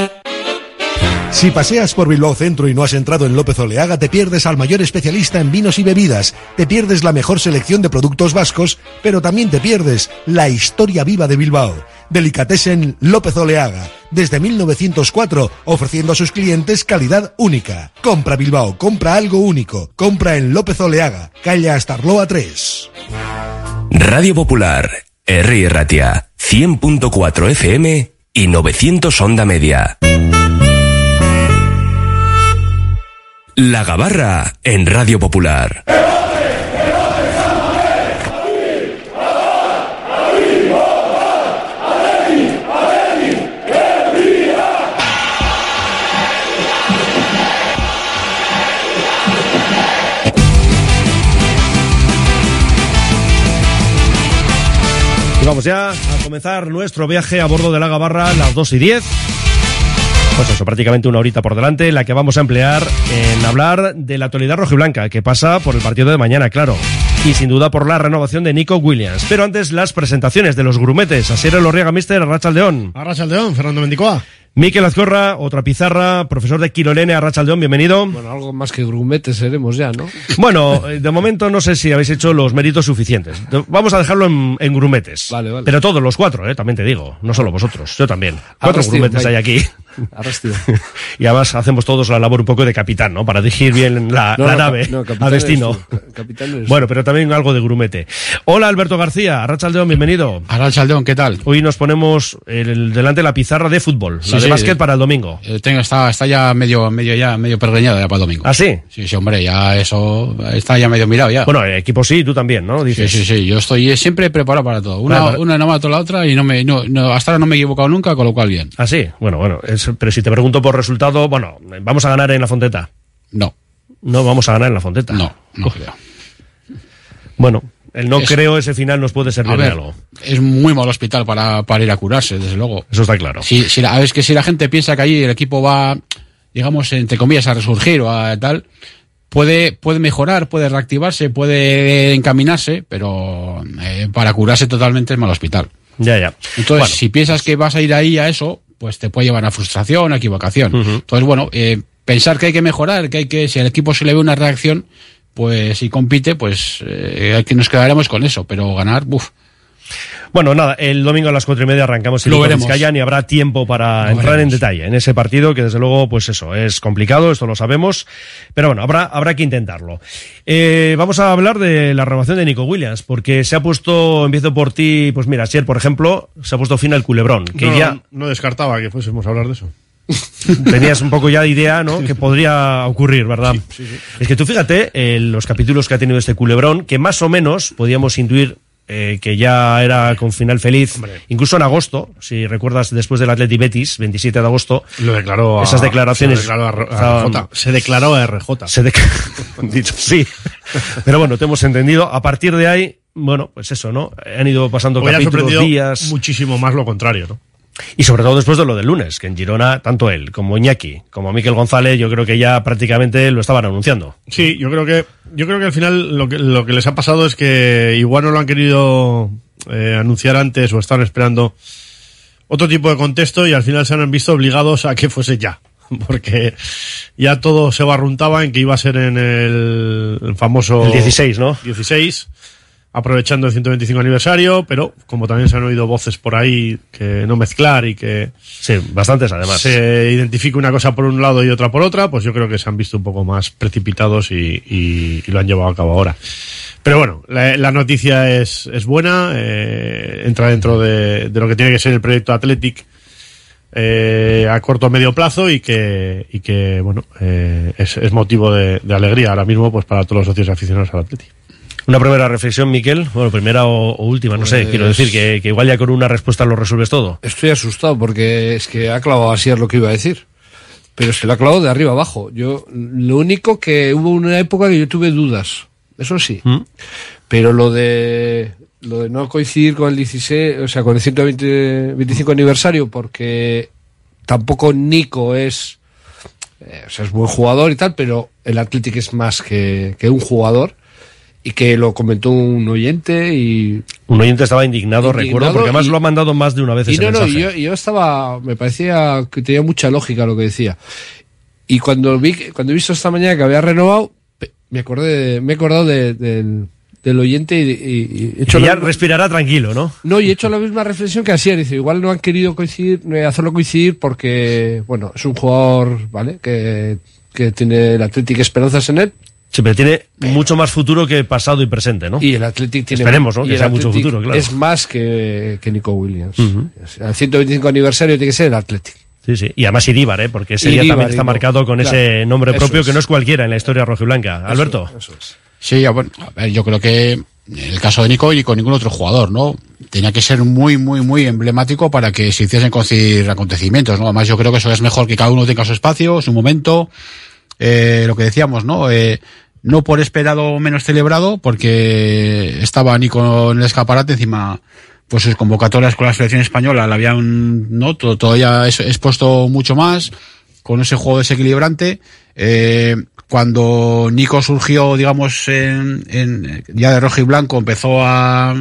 Si paseas por Bilbao Centro y no has entrado en López Oleaga, te pierdes al mayor especialista en vinos y bebidas, te pierdes la mejor selección de productos vascos, pero también te pierdes la historia viva de Bilbao. Delicatessen López Oleaga, desde 1904, ofreciendo a sus clientes calidad única. Compra Bilbao, compra algo único. Compra en López Oleaga, calle Astarloa 3. Radio Popular, R. Ratia, 100.4 FM y 900 Onda Media. La Gabarra en Radio Popular. Y vamos ya a comenzar nuestro viaje a bordo de la Gabarra a las 2 y 10. Pues eso, prácticamente una horita por delante, la que vamos a emplear en hablar de la actualidad rojiblanca, que pasa por el partido de mañana, claro. Y sin duda por la renovación de Nico Williams. Pero antes, las presentaciones de los grumetes. Asier Lorriaga Mister, Arrachaldeón. Arrachaldeón, Fernando Mendicoa. Miquel Azcorra, otra pizarra, profesor de Quirolene, Arrachaldeón, bienvenido. Bueno, algo más que grumetes seremos ya, ¿no? Bueno, eh, de momento no sé si habéis hecho los méritos suficientes. Vamos a dejarlo en, en grumetes. Vale, vale. Pero todos los cuatro, eh, también te digo. No solo vosotros, yo también. Cuatro grumetes hay vaya. aquí. Arrastío. y además hacemos todos la labor un poco de capitán, ¿no? Para dirigir bien la, No, la no, nave no, a destino. capitán Bueno, pero también algo de grumete. Hola, Alberto García, Arrachaldeón, bienvenido. Arrachaldeón, ¿qué tal? Hoy nos ponemos el, delante de la pizarra de fútbol, Sí, de sí. básquet para el domingo. Eh, tengo, está, está ya medio, medio ya, medio pergeñada ya para el domingo. ¿Ah, sí? Sí, sí, hombre, ya eso está ya medio mirado ya. Bueno, el equipo sí, tú también, ¿no? Sí, sí, sí, yo estoy siempre preparado para todo. Una, Claro. una no mato la otra y no me, no, no, hasta ahora no me he equivocado nunca, con lo cual bien. Ah, sí. Bueno, bueno. es- pero si te pregunto por resultado, bueno, ¿vamos a ganar en la Fonteta? No. No vamos a ganar en la Fonteta. No, no creo. Bueno, el no Es- creo ese final nos puede servir A de ver, algo. es muy mal hospital para, para ir a curarse, desde luego. Eso está claro. Si, si la, es que si la gente piensa que allí el equipo va, digamos, entre comillas, a resurgir o a tal, puede, puede mejorar, puede reactivarse, puede encaminarse, pero eh, para curarse totalmente es mal hospital. Ya, ya. Entonces, Bueno. si piensas que vas a ir ahí a eso, pues te puede llevar a frustración, a equivocación. Entonces, bueno, eh, pensar que hay que mejorar, que hay que, si al equipo se le ve una reacción, pues si compite, pues eh, aquí nos quedaremos con eso, pero ganar, buf. Bueno, nada, el domingo a las cuatro y media arrancamos Lo el veremos. Vizcaya y habrá tiempo para Lo entrar en detalle en ese partido, que desde luego, pues eso, es complicado, esto lo sabemos, pero bueno, habrá, habrá que intentarlo. Eh, vamos a hablar de la renovación de Nico Williams, porque se ha puesto, empiezo por ti, pues mira, ayer, por ejemplo, se ha puesto fin al culebrón, que No, ya no descartaba que fuésemos a hablar de eso. tenías un poco ya de idea, ¿no? Que podría ocurrir, ¿verdad? Es que tú fíjate, eh, los capítulos que ha tenido este culebrón, que más o menos podíamos intuir eh, que ya era con final feliz, incluso en agosto, si recuerdas después del Atleti Betis, 27 de agosto, Lo declaró esas declaraciones. se declaró a R- a estaban- RJ. Se declaró a RJ. Se dicho sí. Pero bueno, te hemos entendido. A partir de ahí, bueno, pues eso, ¿no? Han ido pasando Hubiera capítulos, días. muchísimo más lo contrario, ¿no? Y sobre todo después de lo del lunes, que en Girona, tanto él como Iñaki, como Miquel González, yo creo que ya prácticamente lo estaban anunciando. Sí, yo creo que yo creo que al final lo que, lo que les ha pasado es que igual no lo han querido eh, anunciar antes o están esperando otro tipo de contexto y al final se han visto obligados a que fuese ya. Porque ya todo se barruntaba en que iba a ser en el, el famoso... El 16, ¿no? 16, aprovechando el 125 aniversario, pero como también se han oído voces por ahí que no mezclar y que... Sí, bastantes además. Se identifica una cosa por un lado y otra por otra, pues yo creo que se han visto un poco más precipitados y, y- y lo han llevado a cabo ahora. Pero bueno, la, la noticia es, es buena, eh, entra dentro de, de lo que tiene que ser el proyecto Athletic eh, a corto o medio plazo y que, y que bueno, eh, es, es motivo de, de alegría ahora mismo pues para todos los socios aficionados al Athletic. Una primera reflexión, Miquel. Bueno, primera o, o última, no sé. Pues- Quiero decir que, que igual ya con una respuesta lo resuelves todo. Estoy asustado porque es que ha clavado así es lo que iba a decir. Pero se lo ha clavado de arriba abajo. Yo, lo único que hubo una época que yo tuve dudas. Eso sí. Pero lo de, lo de no coincidir con el 16, o sea, con el 120, 25 aniversario, porque tampoco Nico es, eh, o sea, es buen jugador y tal, pero el Athletic es más que, que un jugador. Y que lo comentó un oyente y Un oyente estaba indignado, Indignado recuerdo, porque además y- lo ha mandado más de una vez y ese no, no, mensaje. y yo, yo estaba, me parecía que tenía mucha lógica lo que decía. Y cuando vi, cuando he visto esta mañana que había renovado, me acordé, de- me he acordado de- del, del oyente y, y- he hecho Y ya misma- respirará tranquilo, ¿no? no, y he hecho la misma reflexión que ayer. Dice, igual no han querido coincidir, hacerlo coincidir porque, bueno, es un jugador, ¿vale? Que, que tiene el Athletic esperanzas en él. Sí, pero tiene mucho más futuro que pasado y presente, ¿no? Y el Athletic tiene. Esperemos, ¿no? y Que el sea mucho futuro, claro. Es más que, que Nico Williams. Ujú. Al 125 aniversario tiene que ser el Athletic. Sí, sí. Y además Iríbar, ¿eh? Porque ese día también está Iríbar. marcado con Claro. ese nombre Eso propio es. que no es cualquiera en la historia rojiblanca. Alberto. Sí, ya, bueno, a ver, yo creo que en el caso de Nico y con ningún otro jugador, ¿no? Tenía que ser muy, muy, muy emblemático para que se hiciesen coincidir acontecimientos, ¿no? Además, yo creo que eso es mejor que cada uno tenga su espacio, su momento, eh, lo que decíamos, ¿no? Eh, no por esperado menos celebrado, porque estaba Nico en el escaparate, encima, pues sus convocatorias con la selección española la habían, ¿no? Todavía es- expuesto mucho más, con ese juego desequilibrante. Eh, cuando Nico surgió, digamos, en, en- ya de rojo y blanco, empezó a,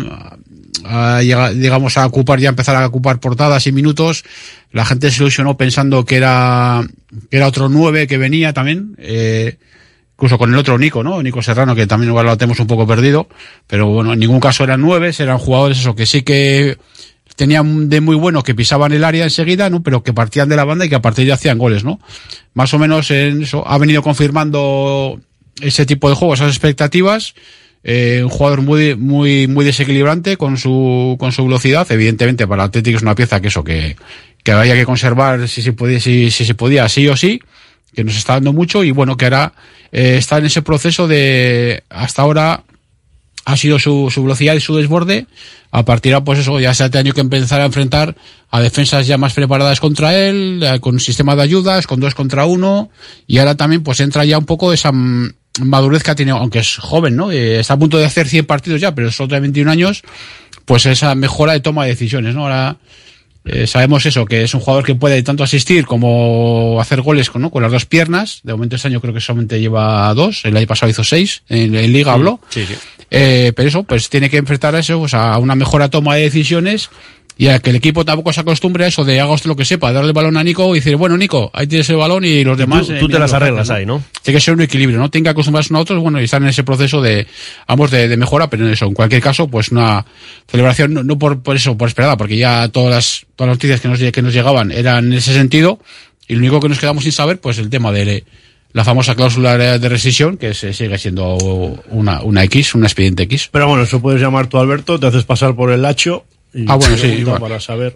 a llegar, digamos, a ocupar, ya empezar a ocupar portadas y minutos, la gente se ilusionó pensando que era, que era otro nueve que venía también, eh, incluso con el otro Nico, ¿no? Nico Serrano, que también igual lo tenemos un poco perdido, pero bueno, en ningún caso eran nueve, eran jugadores eso que sí que tenían de muy bueno que pisaban el área enseguida, ¿no? Pero que partían de la banda y que a partir de hacían goles, ¿no? Más o menos en eso ha venido confirmando ese tipo de juegos, esas expectativas. Eh, un jugador muy, muy, muy desequilibrante con su, con su velocidad. Evidentemente, para Atlético es una pieza que eso, que, que había que conservar si se podía, si se podía, sí o sí, que nos está dando mucho y bueno, que ahora eh, está en ese proceso de, hasta ahora, ha sido su, su velocidad y su desborde. A partir de pues eso, ya se ha tenido que empezar a enfrentar a defensas ya más preparadas contra él, eh, con sistema de ayudas, con dos contra uno, y ahora también pues entra ya un poco esa madurez que ha tenido, aunque es joven, ¿no? Eh, está a punto de hacer 100 partidos ya, pero solo tiene 21 años, pues esa mejora de toma de decisiones, ¿no? Ahora eh, sabemos eso, que es un jugador que puede tanto asistir como hacer goles con, ¿no? con las dos piernas. De momento este año creo que solamente lleva dos. El año pasado hizo seis. En, en Liga habló. Sí, sí. Eh, pero eso, pues tiene que enfrentar a eso, pues a una mejora toma de decisiones y a que el equipo tampoco se acostumbre a eso de haga usted lo que sepa, darle el balón a Nico y decir, bueno, Nico, ahí tienes el balón y los demás. Tú- eh, tú te las arreglas ahí, ¿no? Tiene que ser un equilibrio, ¿no? Tiene que acostumbrarse unos a otros, bueno, y estar en ese proceso de, ambos de, de mejora, pero en eso, en cualquier caso, pues una celebración, no, no por, por eso, por esperada, porque ya todas las, todas las noticias que nos, que nos llegaban eran en ese sentido, y lo único que nos quedamos sin saber, pues el tema de la famosa cláusula de rescisión, que se sigue siendo una, una X, un expediente X. Pero bueno, eso puedes llamar tú Alberto, te haces pasar por el Lacho. Y Ah, bueno, sí, igual. Para saber.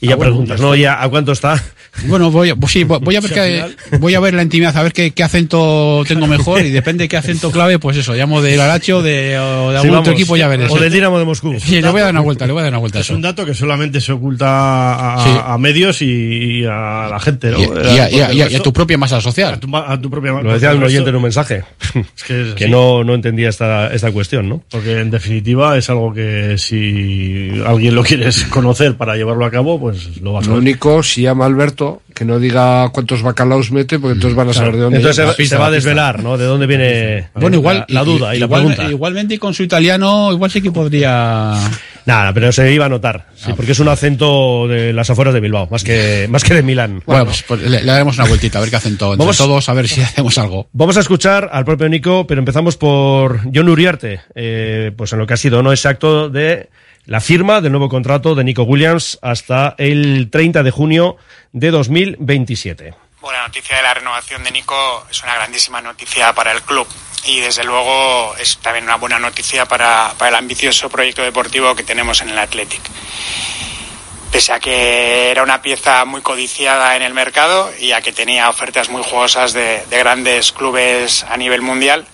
Y ya Ah, bueno, preguntas, ¿no? Ya, ¿A cuánto está? Bueno, voy, a- pues sí, voy a ver qué, voy a ver la intimidad, a ver qué, qué acento tengo mejor y depende de qué acento clave, pues eso, llamo del Aracho de, o de Sí, algún otro equipo, ya veré. O del Dinamo de Moscú. Sí, le voy a dar una vuelta, le voy a dar una vuelta a Es eso. un dato que solamente se oculta a, Sí. a medios y, y a la gente, ¿no? Y, y a, y a- y a- y a Porque tu propia masa social. a tu, ma- a tu propia Lo decía un oyente en un mensaje. Es que, es que no, no entendía esta, esta cuestión, ¿no? Porque en definitiva es algo que si alguien lo quieres conocer para llevarlo a cabo, pues lo vas a Lo ver. único, si llama Alberto, que no diga cuántos bacalaos mete, porque entonces van a saber de dónde Entonces viene. se, se va a desvelar, ¿no? De dónde viene Bueno, igual. la, la duda y, la igual- pregunta. Igualmente y con su italiano, igual sí que podría. Nada, pero se iba a notar, sí, porque es un acento de las afueras de Bilbao, más que, más que de Milán. Bueno, pues, pues le, le daremos una vueltita, a ver qué hacen todos. Entre Vamos- todos, a ver si hacemos algo. Vamos a escuchar al propio Nico, pero empezamos por John Uriarte, eh, pues en lo que ha sido no exacto de la firma del nuevo contrato de Nico Williams hasta el 30 de junio de 2027. Bueno, la noticia de la renovación de Nico es una grandísima noticia para el club y desde luego es también una buena noticia para, para el ambicioso proyecto deportivo que tenemos en el Athletic. Pese a que era una pieza muy codiciada en el mercado y a que tenía ofertas muy jugosas de, de grandes clubes a nivel mundial,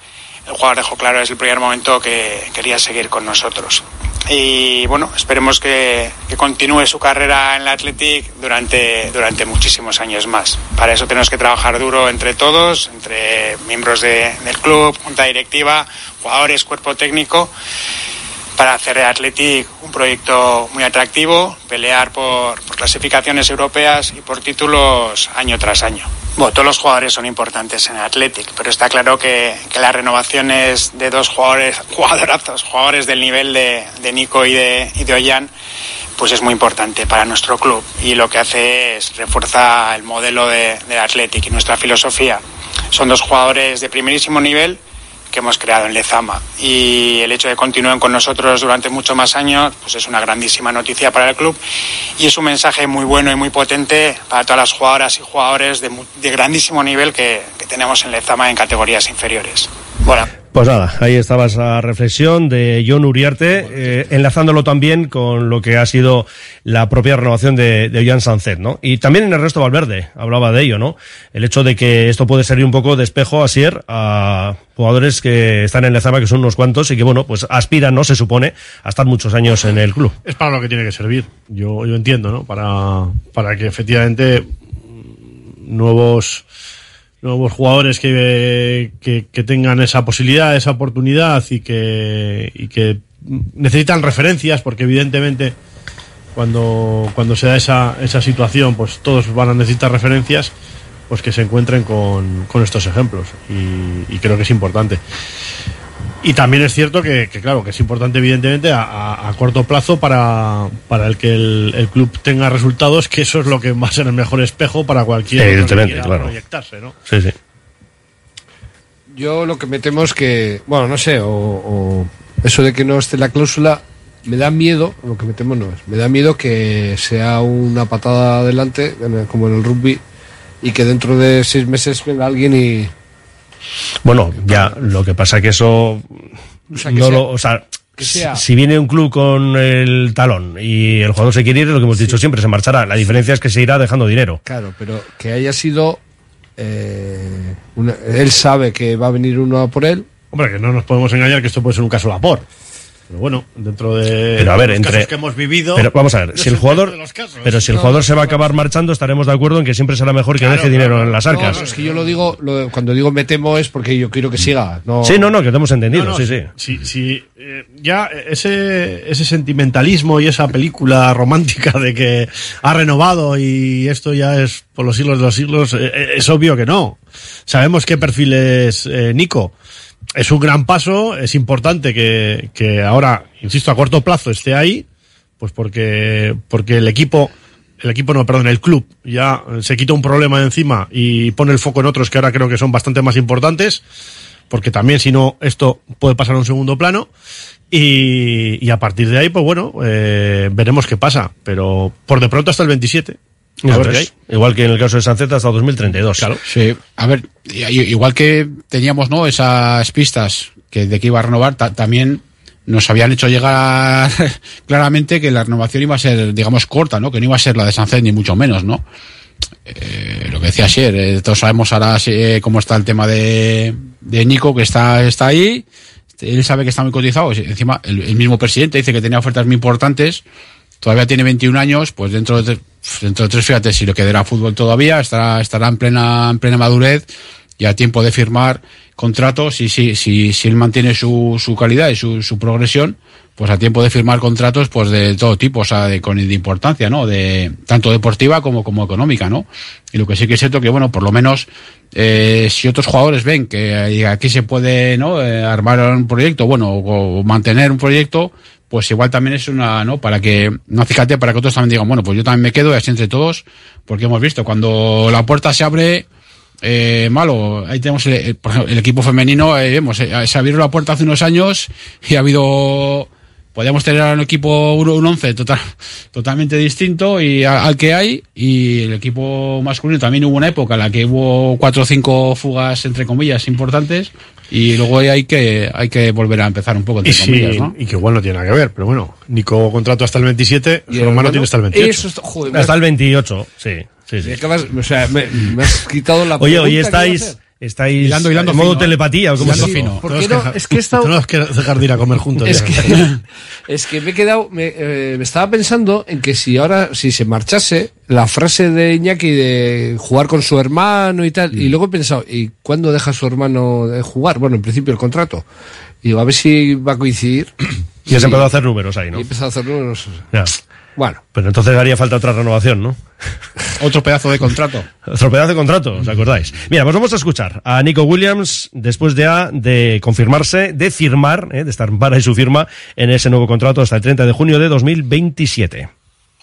el jugador dejó claro desde el primer momento que quería seguir con nosotros. Y bueno, esperemos que, que continúe su carrera en el Athletic durante, durante muchísimos años más. Para eso tenemos que trabajar duro entre todos, entre miembros de- del club, junta directiva, jugadores, cuerpo técnico, para hacer el Athletic un proyecto muy atractivo, pelear por, clasificaciones europeas y por títulos año tras año. Bueno, todos los jugadores son importantes en Athletic, pero está claro que, las renovaciones de dos jugadores, jugadorazos, jugadores del nivel de, de Nico y de, y de Ollán, pues es muy importante para nuestro club y lo que hace es refuerza el modelo de, de Athletic y nuestra filosofía. Son dos jugadores de primerísimo nivel que hemos creado en Lezama y el hecho de que continúen con nosotros durante muchos más años pues es una grandísima noticia para el club y es un mensaje muy bueno y muy potente para todas las jugadoras y jugadores de, de grandísimo nivel que, tenemos en Lezama en categorías inferiores. Bueno. Pues nada, ahí estaba esa reflexión de John Uriarte, eh, enlazándolo también con lo que ha sido la propia renovación de, de Jan Sancet, ¿no? Y también en Ernesto Valverde hablaba de ello, ¿no? El hecho de que esto puede servir un poco de espejo, Asier, a jugadores que están en Lezama, que son unos cuantos, y que, bueno, pues aspiran, ¿no? Se supone, a estar muchos años en el club. Es para lo que tiene que servir, yo, yo entiendo, ¿no? Para, para que efectivamente nuevos nuevos jugadores que, que, tengan esa posibilidad, esa oportunidad y que, y que necesitan referencias porque evidentemente cuando, cuando se da esa, esa situación pues todos van a necesitar referencias pues que se encuentren con, con estos ejemplos y, y creo que es importante. Y también es cierto que, que, claro, que es importante, evidentemente, a, a, a corto plazo para, para el que el, el, club tenga resultados, que eso es lo que va a ser el mejor espejo para cualquier evidentemente, que claro. proyectarse, ¿no? Sí, sí. Yo lo que me temo es que, bueno, no sé, o, o eso de que no esté la cláusula, me da miedo, lo que me temo no es, me da miedo que sea una patada adelante, como en el rugby, y que dentro de seis meses venga alguien y bueno, ya, lo que pasa que eso. O sea, que no sea, lo, o sea, sea. si viene un club con el talón y el jugador se quiere ir, lo que hemos dicho siempre, se marchará. La diferencia es que se irá dejando dinero. Claro, pero que haya sido. Eh, una, él sabe que va a venir uno a por él. Hombre, que no nos podemos engañar que esto puede ser un caso labor. Pero bueno, dentro de pero a ver, los entre, casos que hemos vivido. Pero vamos a ver, si el jugador. Casos, pero si el jugador no, se va a acabar marchando, estaremos de acuerdo en que siempre será mejor que claro, deje claro, dinero en las arcas. No, es que yo lo digo, lo, cuando digo me temo es porque yo quiero que siga. No... Sí, no, no, que te hemos entendido, sí, sí. Sí, sí. Eh, ya ese, ese sentimentalismo y esa película romántica de que ha renovado y esto ya es por los siglos de los siglos, eh, es obvio que no. Sabemos qué perfil es eh, Nico es un gran paso, es importante que, ahora, insisto, a corto plazo esté ahí, pues porque, porque el equipo, el equipo no, perdón, el club ya se quita un problema de encima y pone el foco en otros que ahora creo que son bastante más importantes, porque también si no, esto puede pasar a un segundo plano. Y, y a partir de ahí, pues bueno, eh, veremos qué pasa, pero por de pronto hasta el 27. A ver hay. Igual que en el caso de Sancet hasta 2032. Claro. Sí. A ver, igual que teníamos, ¿no? Esas pistas que de que iba a renovar, ta también nos habían hecho llegar claramente que la renovación iba a ser, digamos, corta, ¿no? Que no iba a ser la de Sancet ni mucho menos, ¿no? Eh, lo que decía ayer, eh, todos sabemos ahora eh, cómo está el tema de, de Nico, que está, está ahí. Él sabe que está muy cotizado. Encima, el, el mismo presidente dice que tenía ofertas muy importantes todavía tiene 21 años, pues dentro de, dentro de tres, fíjate, si lo quedará fútbol todavía, estará, estará en plena, en plena madurez y a tiempo de firmar contratos y si, si, si él mantiene su, su calidad y su, su progresión, pues a tiempo de firmar contratos pues de todo tipo, o sea, de, con de importancia, ¿no? De, tanto deportiva como, como económica, ¿no? Y lo que sí que es cierto que, bueno, por lo menos, eh, si otros jugadores ven que aquí se puede, ¿no? Eh, armar un proyecto, bueno, o mantener un proyecto, pues igual también es una, ¿no? Para que, no fíjate, para que otros también digan, bueno, pues yo también me quedo y así entre todos, porque hemos visto, cuando la puerta se abre, eh, malo, ahí tenemos el, el, el equipo femenino, eh, vemos, eh, se abrió la puerta hace unos años y ha habido, podríamos tener un equipo, un, un once total, totalmente distinto y a, al que hay, y el equipo masculino también hubo una época en la que hubo cuatro o cinco fugas, entre comillas, importantes, y luego hay que hay que volver a empezar un poco entre y comillas, sí, ¿no? y que igual no tiene nada que ver pero bueno Nico contrato hasta el 27 y el hermano tiene hasta el 28 eso está, joder, hasta el 28 sí sí, sí. Me, acabas, o sea, me, me, has quitado la oye hoy estáis estáis hilando, hilando en modo fino, telepatía o como se fino. Porque no, es que he estado... Tenemos que dejar de ir a comer juntos. es, que, es que me he quedado, me, eh, me, estaba pensando en que si ahora, si se marchase, la frase de Iñaki de jugar con su hermano y tal, mm. y luego he pensado, ¿y cuándo deja su hermano de jugar? Bueno, en principio el contrato. Y digo, a ver si va a coincidir. Y has sí. empezado a hacer números ahí, ¿no? Y he empezado a hacer números. Ya. Bueno. Pero entonces haría falta otra renovación, ¿no? Otro pedazo de contrato. Otro pedazo de contrato, ¿os acordáis? Mira, pues vamos a escuchar a Nico Williams después de, a, de confirmarse, de firmar, ¿eh? de estar para y su firma en ese nuevo contrato hasta el 30 de junio de 2027.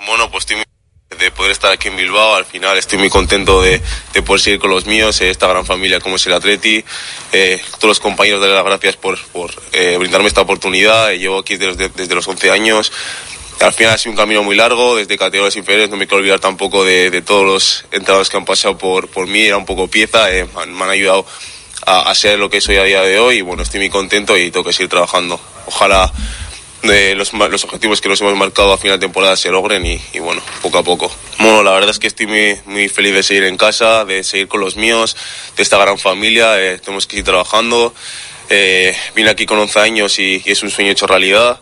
Bueno, pues estoy muy de poder estar aquí en Bilbao. Al final estoy muy contento de, de poder seguir con los míos, eh, esta gran familia como es el Atleti. Eh, todos los compañeros, darles las gracias por, por eh, brindarme esta oportunidad. Llevo aquí desde, desde los 11 años. Al final ha sido un camino muy largo, desde categorías inferiores. No me quiero olvidar tampoco de, de todos los entrenadores que han pasado por, por mí. Era un poco pieza, eh, me han- me han ayudado a, a ser lo que soy a día de hoy. Y bueno, estoy muy contento y tengo que seguir trabajando. Ojalá de los, los objetivos que nos hemos marcado a final de temporada se logren y, y bueno, poco a poco. Bueno, la verdad es que estoy muy, muy feliz de seguir en casa, de seguir con los míos, de esta gran familia, eh, tenemos que seguir trabajando. Eh, vine aquí con 11 años y, y es un sueño hecho realidad.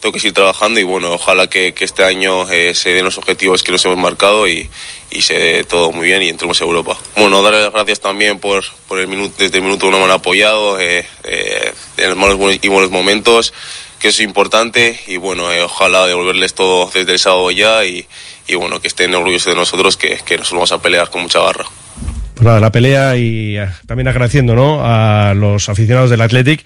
Tengo que seguir trabajando y bueno, ojalá que, que este año eh, se den los objetivos que nos hemos marcado y, y se dé todo muy bien y entremos a Europa. Bueno, darle las gracias también por, por el minuto, desde el minuto uno me han apoyado eh, eh, en los malos y buenos momentos que eso es importante y bueno, eh, ojalá devolverles todo desde el sábado ya y, y bueno, que estén orgullosos de nosotros, que, que nos vamos a pelear con mucha garra. Pues nada, la pelea y eh, también agradeciendo, ¿no? A los aficionados del Athletic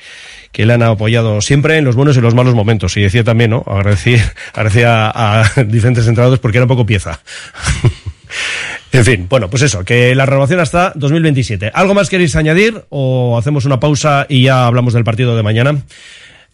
que le han apoyado siempre en los buenos y los malos momentos. Y decía también, ¿no? Agradecía a, diferentes entrenadores porque era un poco pieza. en fin, bueno, pues eso, que la renovación hasta 2027. ¿Algo más queréis añadir o hacemos una pausa y ya hablamos del partido de mañana?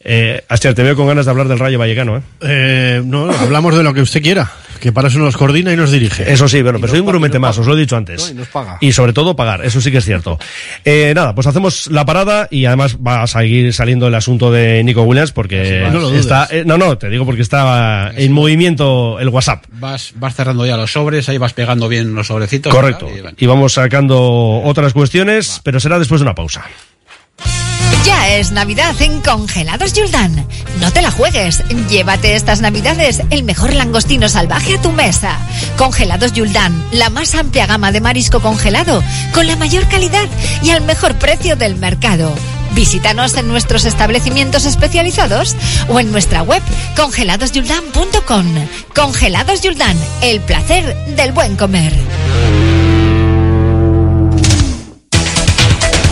Eh, Astier, te veo con ganas de hablar del Rayo Vallecano, ¿eh? Eh, no, hablamos de lo que usted quiera, que para eso nos coordina y nos dirige. Eso sí, bueno, pero soy un grumete más, os lo he dicho antes. y nos paga. Y sobre todo pagar, eso sí que es cierto. Eh, nada, pues hacemos la parada y además va a seguir saliendo el asunto de Nico Williams porque no está, eh, no, no, te digo porque está en movimiento el WhatsApp. Vas, vas cerrando ya los sobres, ahí vas pegando bien los sobrecitos. Correcto. y bueno. Y vamos sacando otras cuestiones, pero será después de una pausa. Ya es Navidad en Congelados Yuldan. No te la juegues. Llévate estas Navidades el mejor langostino salvaje a tu mesa. Congelados Yuldan, la más amplia gama de marisco congelado, con la mayor calidad y al mejor precio del mercado. Visítanos en nuestros establecimientos especializados o en nuestra web congeladosyuldan.com. Congelados Yuldan, el placer del buen comer.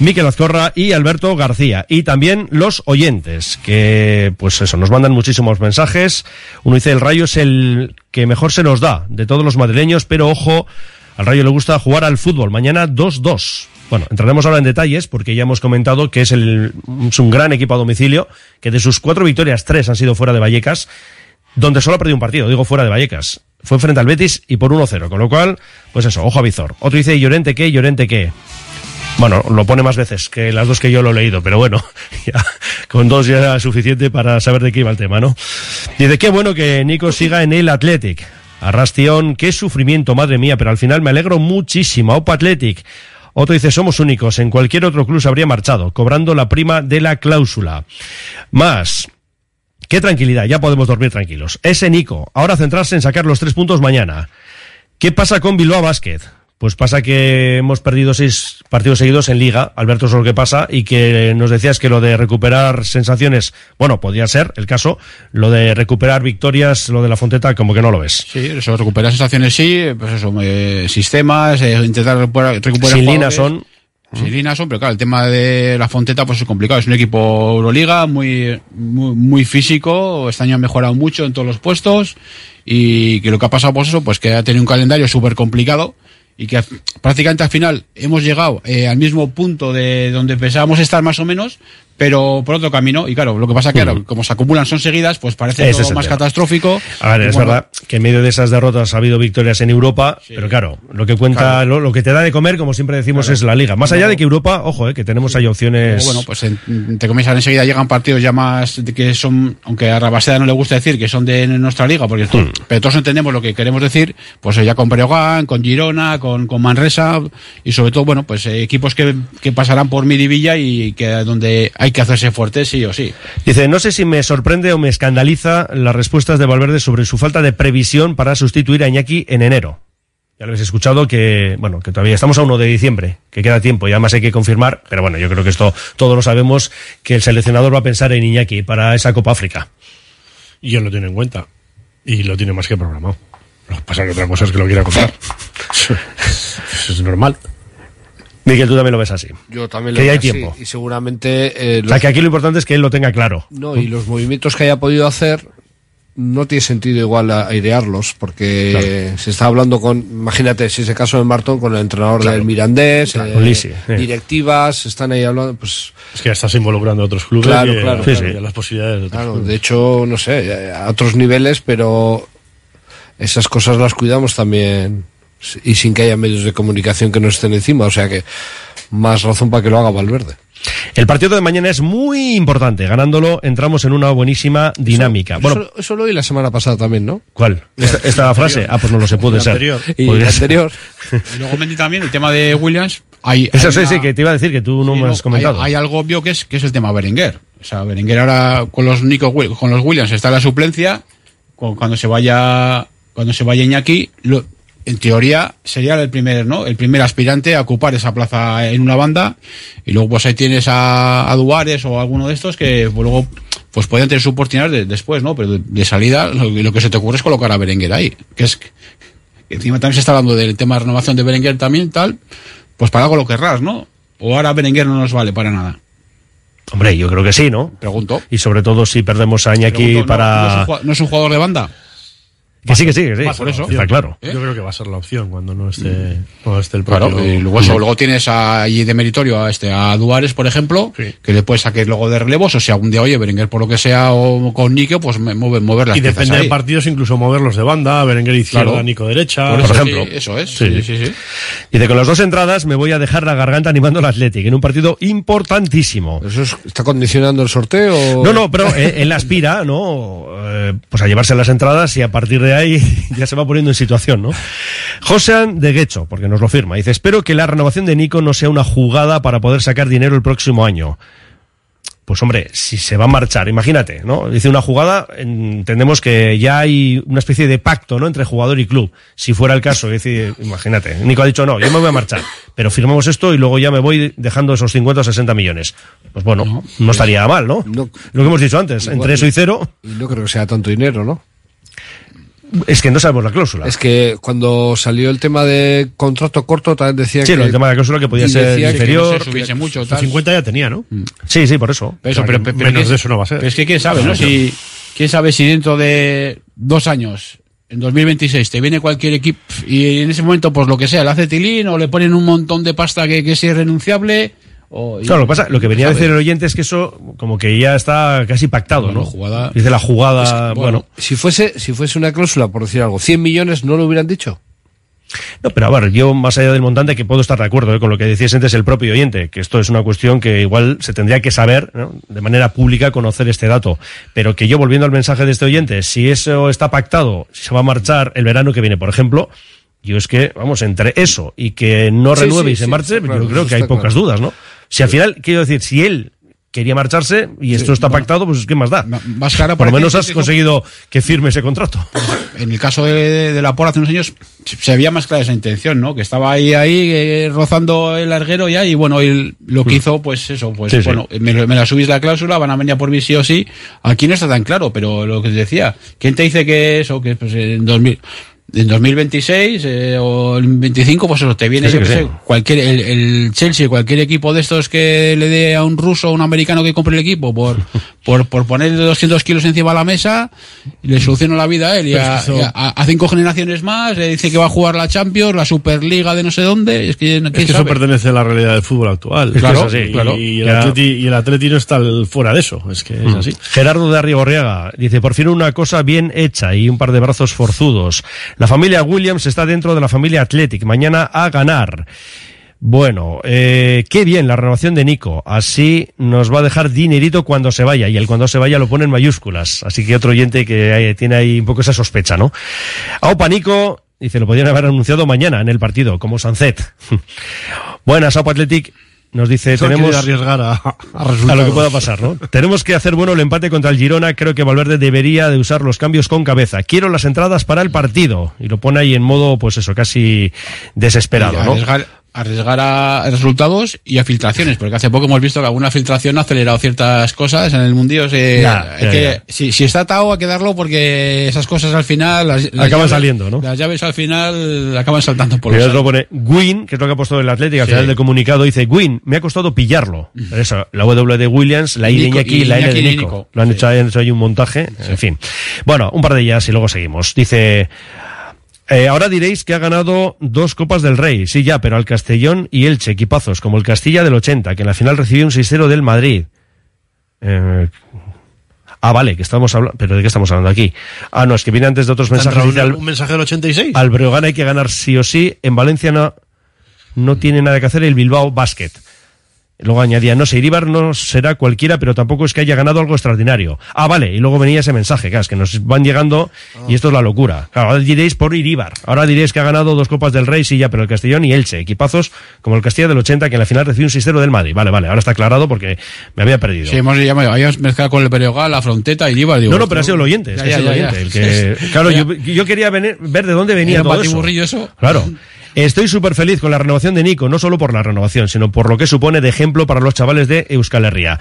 Miquel Azcorra y Alberto García. Y también los oyentes, que pues eso, nos mandan muchísimos mensajes. Uno dice, el Rayo es el que mejor se nos da de todos los madrileños, pero ojo, al Rayo le gusta jugar al fútbol. Mañana 2-2. Bueno, entraremos ahora en detalles porque ya hemos comentado que es, el, es un gran equipo a domicilio, que de sus cuatro victorias, tres han sido fuera de Vallecas, donde solo ha perdido un partido, digo fuera de Vallecas. Fue frente al Betis y por 1-0, con lo cual, pues eso, ojo a Vizor. Otro dice, Llorente qué, Llorente qué. Bueno, lo pone más veces que las dos que yo lo he leído, pero bueno, ya, con dos ya era suficiente para saber de qué iba el tema, ¿no? Dice, qué bueno que Nico siga en el Athletic. Arrastión, qué sufrimiento, madre mía, pero al final me alegro muchísimo. Opa Athletic. Otro dice, somos únicos, en cualquier otro club se habría marchado, cobrando la prima de la cláusula. Más, qué tranquilidad, ya podemos dormir tranquilos. Ese Nico, ahora centrarse en sacar los tres puntos mañana. ¿Qué pasa con Bilbao Basket? Pues pasa que hemos perdido seis partidos seguidos en Liga, Alberto, eso es lo que pasa, y que nos decías que lo de recuperar sensaciones, bueno, podría ser el caso, lo de recuperar victorias, lo de la Fonteta, como que no lo ves. Sí, eso, recuperar sensaciones sí, pues eso, eh, sistemas, eh, intentar recuperar, recuperar Sin jugadores. son. Sin Lina son, pero claro, el tema de la Fonteta pues es complicado. Es un equipo Euroliga muy, muy, muy físico. Este año ha mejorado mucho en todos los puestos. Y que lo que ha pasado, pues eso, pues que ha tenido un calendario súper complicado. Y que prácticamente al final hemos llegado eh, al mismo punto de donde pensábamos estar más o menos, pero por otro camino. Y claro, lo que pasa que, claro, como se acumulan son seguidas, pues parece Ese todo más tema. catastrófico. A ver, es bueno, verdad que en medio de esas derrotas ha habido victorias en Europa, pero claro, lo que cuenta, Claro. lo, lo que te da de comer, como siempre decimos, Claro. es la liga. Más allá de que Europa, ojo, eh, que tenemos ahí opciones. Bueno, pues en- te comienzan enseguida llegan partidos ya más de que son, aunque a Rabaseda no le gusta decir que son de nuestra liga, porque to- pero todos entendemos lo que queremos decir, pues ya con Breogán, con Girona, con, con Manresa y sobre todo, bueno, pues eh, equipos que, que pasarán por Miribilla y que donde hay que hacerse fuerte sí o sí. Dice, no sé si me sorprende o me escandaliza las respuestas de Valverde sobre su falta de previsión para sustituir a Iñaki en enero. Ya lo habéis escuchado que, bueno, que todavía estamos a 1 de diciembre, que queda tiempo y además hay que confirmar, pero bueno, yo creo que esto todos lo sabemos, que el seleccionador va a pensar en Iñaki para esa Copa África. Y él lo tiene en cuenta. Y lo tiene más que programado. Lo que pasa es que otra cosa es que lo quiera contar. Eso es normal. Miguel, tú también lo ves así. Yo también Que lo ya veo hay así, tiempo. Y seguramente. eh, O sea, que aquí lo importante es que él lo tenga claro. No, y los movimientos que haya podido hacer no tiene sentido igual airearlos, porque se está hablando con, imagínate, si es el caso de Martón, con el entrenador Claro. del Mirandés, Claro, eh, Lisi, eh. directivas, están ahí hablando, pues... Es que ya estás involucrando a otros clubes Claro, y, claro, y claro. a las posibilidades de otros Claro, clubes. de hecho, no sé, a otros niveles, pero esas cosas las cuidamos también y sin que haya medios de comunicación que nos estén encima, o sea que más razón para que lo haga Valverde. El partido de mañana es muy importante. Ganándolo, entramos en una buenísima dinámica. bueno, eso, eso lo oí la semana pasada también, ¿no? ¿cuál? ¿Esta, esta frase? Ah, pues no lo sé, puede ser. anterior. Y el anterior. Y luego Mendy también, el tema de Williams, hay, Eso hay sí, una- sí, que te iba a decir que tú no Sí, me no, has comentado. Hay, hay algo obvio que es, que es el tema Berenguer. O sea, Berenguer ahora con los Nico, con los Williams está en la suplencia. cu- Cuando se vaya, cuando se vaya Iñaki, lo- en teoría sería el primer, ¿no? El primer aspirante a ocupar esa plaza en una banda. Y luego pues ahí tienes a, a Duares o alguno de estos que pues, luego pues podrían tener su oportunidad de- después, ¿no? Pero de, de salida lo, lo que se te ocurre es colocar a Berenguer ahí. Que es que encima también se está hablando del tema de renovación de Berenguer también, tal. Pues para algo lo querrás, ¿no? O ahora Berenguer no nos vale para nada. Hombre, yo creo que sí, ¿no? Pregunto. Y sobre todo si perdemos a Iñaki Pregunto, ¿no- para... ¿no, es un, jua- no es un jugador de banda? Que sí, que sí, que sí. Va por eso. opción. Está claro. Yo creo que va a ser la opción cuando no esté, cuando esté el propio. Claro, y luego, eso, luego tienes ahí de meritorio a este a Duares, por ejemplo, que le puedes sacar luego de relevos, o si algún día, oye, Berenguer por lo que sea, o con Nico, pues me- mover, mover las y depende de partidos, incluso moverlos de banda, Berenguer izquierda, Claro. Nico derecha. Por, Por eso, ejemplo. sí, eso es. Sí, sí, sí. Dice, con las dos entradas me voy a dejar la garganta animando al Athletic en un partido importantísimo. ¿Eso es- está condicionando el sorteo? No, no, pero eh, él aspira, ¿no? Eh, pues a llevarse las entradas y a partir de ahí ya se va poniendo en situación, ¿no? Josean de Guecho, porque nos lo firma, dice, espero que la renovación de Nico no sea una jugada para poder sacar dinero el próximo año. Pues hombre, si se va a marchar, imagínate, ¿no? Dice una jugada, entendemos que ya hay una especie de pacto, ¿no? Entre jugador y club. Si fuera el caso, decir, imagínate, Nico ha dicho, no, yo me voy a marchar, pero firmamos esto y luego ya me voy dejando esos 50 o 60 millones. Pues bueno, no, estaría mal, ¿no? Lo que hemos dicho antes, entre eso y cero. No creo que sea tanto dinero, ¿no? Es que no sabemos la cláusula. Es que cuando salió el tema de contrato corto también decía Sí, que... el tema de la cláusula que podía ser decía que inferior. no se subiese mucho, tal. 50 ya tenía, ¿no? Sí, sí, por eso. Pero eso, O sea, pero, pero- pero menos ¿qué- de eso no va a ser. Pero es que quién sabe, ¿no? Si, quién sabe si dentro de dos años, en 2026, te viene cualquier equipo y en ese momento, pues lo que sea, le hace tilín o le ponen un montón de pasta que, que es irrenunciable. Y- Claro, lo que pasa, lo que venía a decir el oyente es que eso como que ya está casi pactado, Bueno, ¿no? jugada- Dice la jugada, Es que, bueno, Si fuese, si fuese una cláusula, por decir algo, 100 millones no lo hubieran dicho. No, pero a ver, yo más allá del montante que puedo estar de acuerdo ¿eh? con lo que decías antes el propio oyente, que esto es una cuestión que igual se tendría que saber ¿no? de manera pública conocer este dato, pero que yo volviendo al mensaje de este oyente, si eso está pactado, si se va a marchar el verano que viene, por ejemplo, yo es que, vamos, entre eso y que no renueve sí, y se sí, marche, claro, yo creo que hay pocas claro. dudas, ¿no? Si al final, quiero decir, si él quería marcharse y esto está pactado, pues ¿qué más da? Más cara Por lo menos has se- conseguido que firme ese contrato. En el caso de, de la Por hace unos años se veía más clara esa intención, ¿no? Que estaba ahí, ahí, eh, rozando el larguero ya y bueno, él lo que hizo, pues eso, pues Sí, sí. bueno, Me, me la subís la cláusula, van a venir a por mí sí o sí. Aquí no está tan claro, pero lo que te decía, ¿quién te dice que eso, que pues en 2000, en 2026 eh, o el 25, pues eso, te viene, yo sí. sé, cualquier, el, el Chelsea, cualquier equipo de estos que le dé a un ruso o un americano que compre el equipo por, por, por poner 200 kilos encima de la mesa, y le soluciona la vida a él y Pero es a, que eso- y a- cinco generaciones más, le dice que va a jugar la Champions, la Superliga de no sé dónde, es que, ¿quién Es que eso pertenece a la realidad del fútbol actual. Es que claro, es así, y, claro. y el atleti, y el Atleti no está fuera de eso. Es que es Mm. así. Gerardo de Arrigorriaga dice, por fin una cosa bien hecha y un par de brazos forzudos. La familia Williams está dentro de la familia Athletic. Mañana a ganar. Bueno, eh, qué bien la renovación de Nico. Así nos va a dejar dinerito cuando se vaya. Y el cuando se vaya lo pone en mayúsculas. Así que otro oyente que tiene ahí un poco esa sospecha, ¿no? Aupa Nico, dice, lo podrían haber anunciado mañana en el partido, como Sancet. Buenas, Aupa Athletic. Nos dice, No tenemos arriesgar a, a lo que pueda pasar, ¿no? Tenemos que hacer bueno el empate contra el Girona. Creo que Valverde debería de usar los cambios con cabeza. Quiero las entradas para el partido. Y lo pone ahí en modo, pues eso, casi desesperado, ¿no? arriesgar, arriesgar a resultados y a filtraciones, porque hace poco hemos visto que alguna filtración ha acelerado ciertas cosas en el que- ya. Si, si está atado, hay que darlo porque esas cosas al final. Las, las Acaban llaves- saliendo, ¿no? Las llaves al final acaban saltando por los otro pone Gwyn, que es lo que ha puesto el Atlético, al Sí. final del comunicado dice, Gwyn, me ha costado pillarlo. Pero eso, la W de Williams, la I de Iñaki y la N de. Nico. Lo han hecho, han hecho ahí un montaje, en fin. Bueno, un par de ellas y luego seguimos. Dice, eh, ahora diréis que ha ganado dos Copas del Rey. Sí, ya, pero al Castellón y Elche, equipazos, como el Castilla del 80, que en la final recibió un 6-0 del Madrid. Eh, ah, vale, que estamos hablando, pero ¿de qué estamos hablando aquí? Ah, no, es que viene antes de otros ¿Te ha mensajes. al- un mensaje del 86? al Breogán hay que ganar sí o sí. En Valencia no, no tiene nada que hacer el Bilbao Basket. Luego añadía, no sé, Iribar no será cualquiera, pero tampoco es que haya ganado algo extraordinario. Ah, vale, y luego venía ese mensaje, claro, es que nos van llegando y esto es la locura. Claro, ahora diréis por Iribar, ahora diréis que ha ganado dos Copas del Rey, sí, ya, pero el Castellón y Elche, equipazos como el Castilla del 80, que en la final recibió un 6-0 del Madrid. Vale, vale, ahora está aclarado porque me había perdido. Sí, hemos, habíamos mezclado con el Periogal, la fronteta y Ibar. Digo, no, no, pero ha sido el oyente, es Ya, que ya, ha sido el oyente. ya. El que, claro, yo, yo quería venir- ver de dónde venía todo eso. Claro. Estoy súper feliz con la renovación de Nico, no solo por la renovación, sino por lo que supone de ejemplo para los chavales de Euskal Herria.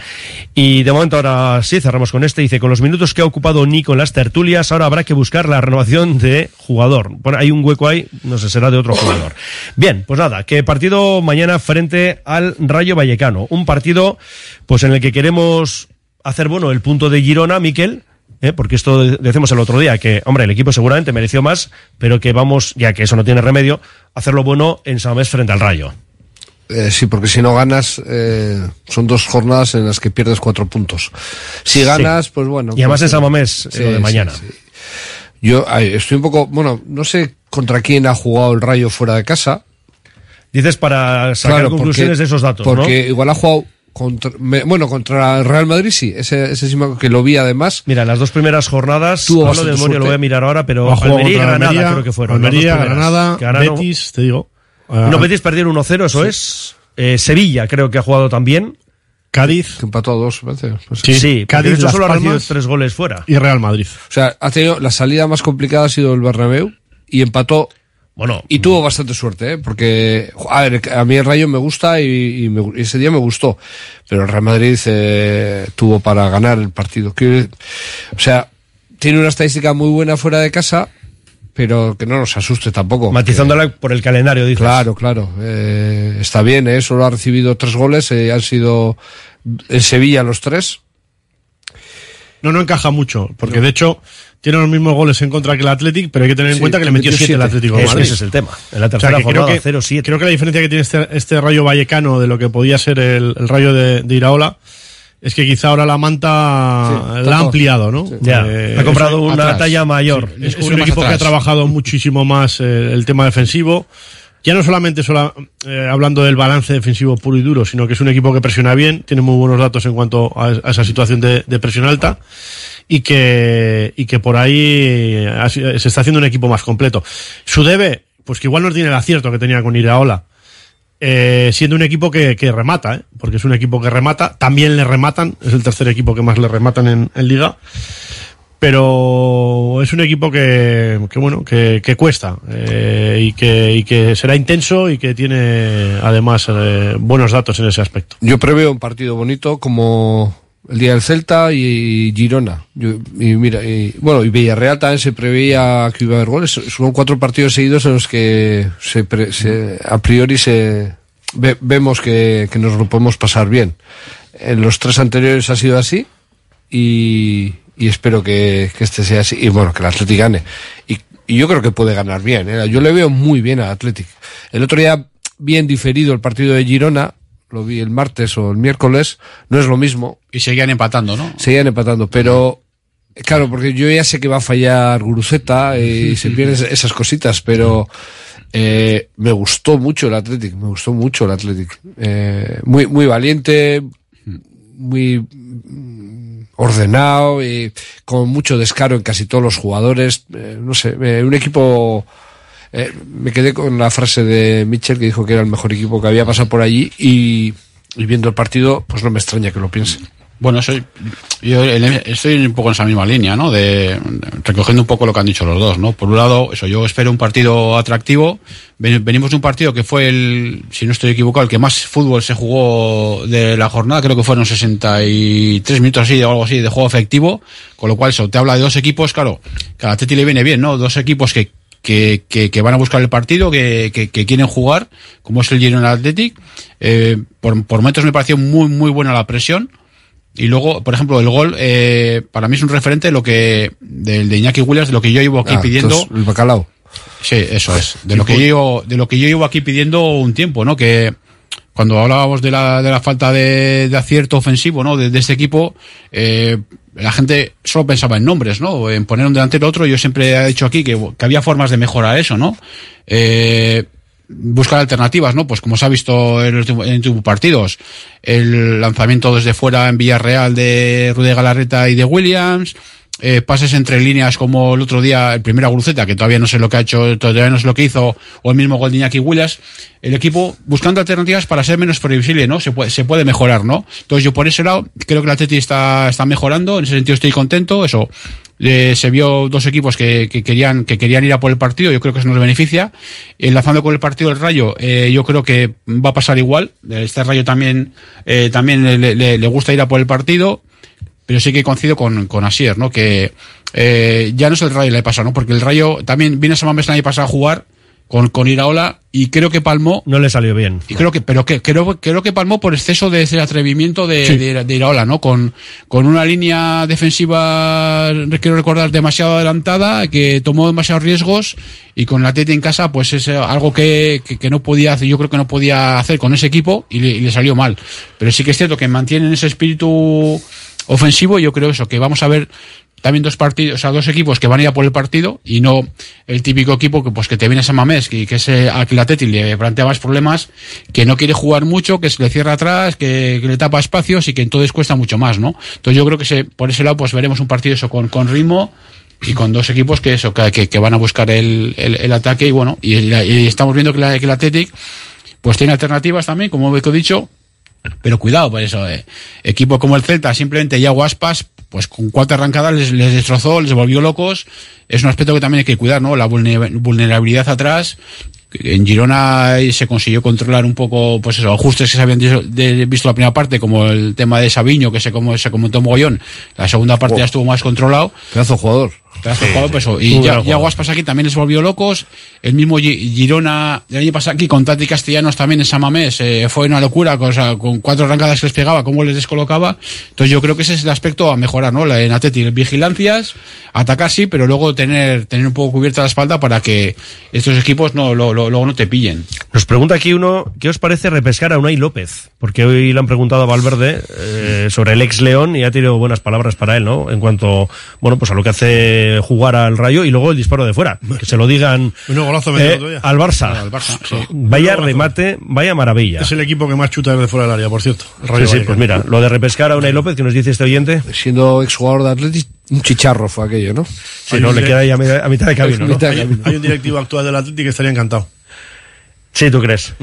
Y de momento ahora sí, cerramos con este. Dice, con los minutos que ha ocupado Nico en las tertulias, ahora habrá que buscar la renovación de jugador. Bueno, hay un hueco ahí, no sé, será de otro jugador. Bien, pues nada, que partido mañana frente al Rayo Vallecano. Un partido, pues en el que queremos hacer, bueno, el punto de Girona, Miquel, ¿eh? porque esto de- decimos el otro día, que, hombre, el equipo seguramente mereció más, pero que vamos, ya que eso no tiene remedio, hacerlo bueno en Samamés frente al Rayo. Eh, sí, porque si no ganas, eh, son dos jornadas en las que pierdes cuatro puntos. Si ganas, pues bueno. Y además pues, en Samamés, sí, lo de mañana. sí. Yo ay, estoy un poco, bueno, no sé contra quién ha jugado el Rayo fuera de casa. Dices para sacar Claro, conclusiones porque- de esos datos, Porque ¿no? igual ha jugado contra, me- bueno, contra el Real Madrid sí, ese, ese sí que lo vi además. Mira, las dos primeras jornadas, Tuvo hablo de memoria, lo voy a mirar ahora, pero Almería y Granada Almería, creo que fueron. Almería. Granada, ganaron- Betis, te digo. Ah, No, Betis perdieron 1-0, eso es. Eh, Sevilla creo que ha jugado también. Cádiz. Que empató a dos, parece. Pues Sí, porque Cádiz, hecho solo ha recibido tres goles fuera. y Real Madrid. O sea, ha tenido, la salida más complicada ha sido el Bernabéu y empató Bueno, Y tuvo bastante suerte, ¿eh? porque, a ver, a mí el Rayo me gusta y, y me- y ese día me gustó, pero el Real Madrid eh, tuvo para ganar el partido. O sea, tiene una estadística muy buena fuera de casa pero que no nos asuste tampoco. Matizándola por el calendario, dices. Claro, claro. Eh, está bien, ¿eh? solo ha recibido tres goles, eh, han sido en Sevilla los tres. No, no encaja mucho, porque de hecho tiene los mismos goles en contra que el Athletic, pero hay que tener en Sí, cuenta que le metió metió 7 el. Atlético de Ese- Madrid. ese es el tema. En la O sea, tercera que creo jornada, que, 0-7. creo que la diferencia que tiene este, este Rayo Vallecano de lo que podía ser el, el Rayo de, de Iraola es que quizá ahora la manta Sí, la ha ampliado, ¿no? Ya, ha comprado una atrás. talla mayor. Es, Es un equipo que ha trabajado muchísimo más eh, el tema defensivo. Ya no solamente sola- eh, hablando del balance defensivo puro y duro, sino que es un equipo que presiona bien, tiene muy buenos datos en cuanto a, a esa situación de, de presión alta y que, y que por ahí ha si- se está haciendo un equipo más completo. Su debe, pues que igual no tiene el acierto que tenía con Iraola, eh, siendo un equipo que, que remata, ¿eh? porque es un equipo que remata, también le rematan, es el tercer equipo que más le rematan en, liga, pero es un equipo que, que bueno, que, que cuesta eh, y, que, y que será intenso y que tiene además eh, buenos datos en ese aspecto. Yo preveo un partido bonito como el día del Celta y Girona. Y mira, y, bueno, y Villarreal también se preveía que iba a haber goles. Son cuatro partidos seguidos en los que se, pre- se- a priori se ve- vemos que, que nos lo podemos pasar bien. En los tres anteriores ha sido así y, y espero que, que este sea así. Y bueno, que el Athletic gane. Y, y yo creo que puede ganar bien. ¿eh? Yo le veo muy bien al Athletic. El otro día, bien diferido el partido de Girona, lo vi el martes o el miércoles, no es lo mismo. Y seguían empatando, ¿no? Seguían empatando, pero claro, porque yo ya sé que va a fallar Guruceta y se pierden esas- cositas, pero eh, me gustó mucho el Athletic, me gustó mucho el Athletic. Eh, muy, muy valiente, muy mm, ordenado y con mucho descaro en casi todos los jugadores. Eh, no sé, un equipo. Eh, me quedé con la frase de Mitchell que dijo que era el mejor equipo que había pasado por allí y, y viendo el partido, pues no me extraña que lo piense. Bueno, soy, yo estoy un poco en esa misma línea, ¿no? De, recogiendo un poco lo que han dicho los dos, ¿no? Por un lado, eso, yo espero un partido atractivo. Ven- Venimos de un partido que fue el, si no estoy equivocado, el que más fútbol se jugó de la jornada, creo que fueron 63 minutos así, o algo así, de juego efectivo, con lo cual eso te habla de dos equipos, claro, que al Atleti le viene bien, ¿no? Dos equipos que, que, que, que van a buscar el partido, que, que, que quieren jugar, como es el Girona Athletic. Eh, por, por momentos me pareció muy, muy buena la presión. Y luego, por ejemplo, el gol, eh, para mí es un referente de lo que, del de Iñaki Williams, de lo que yo llevo aquí Ah, pidiendo. el bacalao. Sí, eso es. De lo que yo de lo que yo llevo aquí pidiendo un tiempo, ¿no? Que cuando hablábamos de la, de la falta de, de acierto ofensivo, ¿no? De, de este equipo, eh, la gente solo pensaba en nombres, ¿no? En poner un delantero otro. Yo siempre he dicho aquí que, había formas de mejorar eso, ¿no? Eh, buscar alternativas, ¿no? Pues como se ha visto en los últimos- partidos, el lanzamiento desde fuera en Villarreal de Rude Galarreta y de Williams, eh, pases entre líneas como el otro día, el primer Guruceta, que todavía no sé lo que ha hecho, todavía no sé lo que hizo, o el mismo gol de Iñaki Williams, el equipo buscando alternativas para ser menos previsible, ¿no? Se puede, se puede mejorar, ¿no? Entonces yo por ese lado creo que el Atleti está, está mejorando, en ese sentido estoy contento, eso, eh, se vio dos equipos que, que querían que querían ir a por el partido, yo creo que eso nos beneficia. Enlazando con el partido del Rayo, eh, yo creo que va a pasar igual. Este Rayo también eh, también le, le- le gusta ir a por el partido, pero sí que coincido con, con Asier, ¿no? Que eh, ya no es el Rayo el año pasado, ¿no? Porque el Rayo también vino a Samamés el año pasado a jugar con, con Iraola y creo que palmó No le salió bien. y creo que, pero que, creo, creo que palmó por exceso de ese atrevimiento de, Sí. de, de Iraola, ¿no? Con, con una línea defensiva, quiero recordar, demasiado adelantada, que tomó demasiados riesgos y con la Tete en casa, pues es eh, algo que, que, que no podía hacer, yo creo que no podía hacer con ese equipo y le, y le salió mal. Pero sí que es cierto que mantienen ese espíritu ofensivo, yo creo eso, que vamos a ver también dos partidos, o sea, dos equipos que van a ir a por el partido y no el típico equipo que pues que te viene a Mamés, que, que es eh, al que la le plantea más problemas, que no quiere jugar mucho, que se le cierra atrás, que, le tapa espacios y que entonces cuesta mucho más, ¿no? Entonces yo creo que se, por ese lado pues veremos un partido eso con, con ritmo y con dos equipos que eso, que, que, que van a buscar el, el, el ataque y bueno, y, y estamos viendo que la, que pues tiene alternativas también, como he dicho, pero cuidado, por eso, eh, equipo como el Celta, simplemente ya Aspas, pues con cuatro arrancadas les, les destrozó, les volvió locos. Es un aspecto que también hay que cuidar, ¿no? La vulne- vulnerabilidad atrás. En Girona eh, se consiguió controlar un poco, pues eso, ajustes que se habían dicho- de- visto la primera parte, como el tema de Sabiño, que se, como, se comentó mogollón. La segunda parte Oh. ya estuvo más controlado. Pedazo jugador. Pedazo jugador, pues, eso. Y ya, ya Guaspas aquí también les volvió locos. El mismo Gi- Girona, el año pasado aquí con Tati Castellanos también en Samamés, eh, fue una locura, o sea, con cuatro arrancadas que les pegaba, cómo les descolocaba. Entonces yo creo que ese es el aspecto a mejorar, ¿no? La- En Atleti, vigilancias, atacar sí, pero luego tener, tener un poco cubierta la espalda para que estos equipos no, lo- lo- luego no te pillen. Nos pregunta aquí uno, ¿qué os parece repescar a Unai López? Porque hoy le han preguntado a Valverde eh, sobre el ex León y ha tenido buenas palabras para él, ¿no? En cuanto, bueno, pues a lo que hace jugar al Rayo y luego el disparo de fuera. Que se lo digan Un golazo eh, al Barça. Al Barça, sí. Vaya remate, vaya maravilla. Es el equipo que más chuta desde fuera del área, por cierto. El Rayo Sí, sí, pues mira, lo de repescar a Unai López, que nos dice este oyente. Siendo exjugador de Atlético, un chicharro fue aquello, ¿no? Sí, no, le queda ahí a mitad, a mitad de camino, ¿no? Mitad de Hay, camino. hay un directivo actual del Atlético que estaría encantado. Sí, ¿tú crees?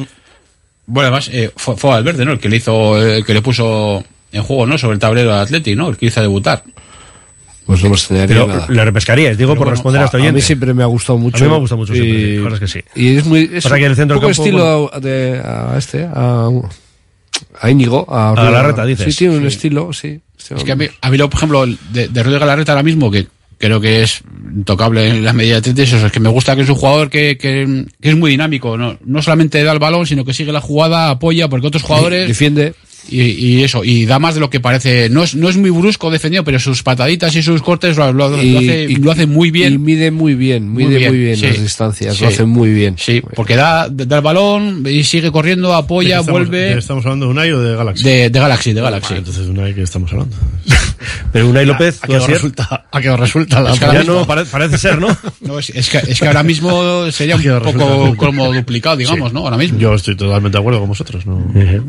Bueno, además, eh, fue, fue Valverde, ¿no? El que le hizo, el que le puso en juego, ¿no? Sobre el tablero al Atleti, ¿no? El que hizo debutar. Pues no me extrañaría Pero nada. le repescarías, digo, Pero por bueno, responder a este A oyente. mí siempre me ha gustado mucho. A mí me ha gustado mucho siempre, Y, la verdad es que sí. y es muy. Es Pasa que el centro un poco del campo, estilo de, a este, a, a Íñigo. A, A Galarreta, dices. Sí, tiene un estilo, sí. Es que a mí, a mí por ejemplo, de, de Rudy Galarreta ahora mismo, que creo que es intocable en la medida de Atleti, eso es que me gusta que es un jugador que, que, que es muy dinámico, ¿no? no solamente da el balón, sino que sigue la jugada, apoya, porque otros jugadores... Defiende. Y, y eso, y da más de lo que parece. No es, no es muy brusco defendido, pero sus pataditas y sus cortes lo, lo- lo hace, y- lo hace muy bien. Y mide muy bien, mide muy bien, sí. las distancias. Sí. Lo hace muy bien. Sí, porque da, da el balón y sigue corriendo, ¿De qué apoya, estamos- vuelve. de- ¿Estamos hablando de Unai o de Galaxy? De, de Galaxy, de Galaxy. Ah, entonces de Unai que estamos hablando. Pero Unai López, ¿A tú qué resulta, a qué resulta la Es que ahora ya mismo- no, pare- parece ser, ¿no? No, es, es que, es que ahora mismo sería un poco muy como duplicado, digamos, Sí. ¿no? Ahora mismo. Yo estoy totalmente de acuerdo con vosotros. ¿no?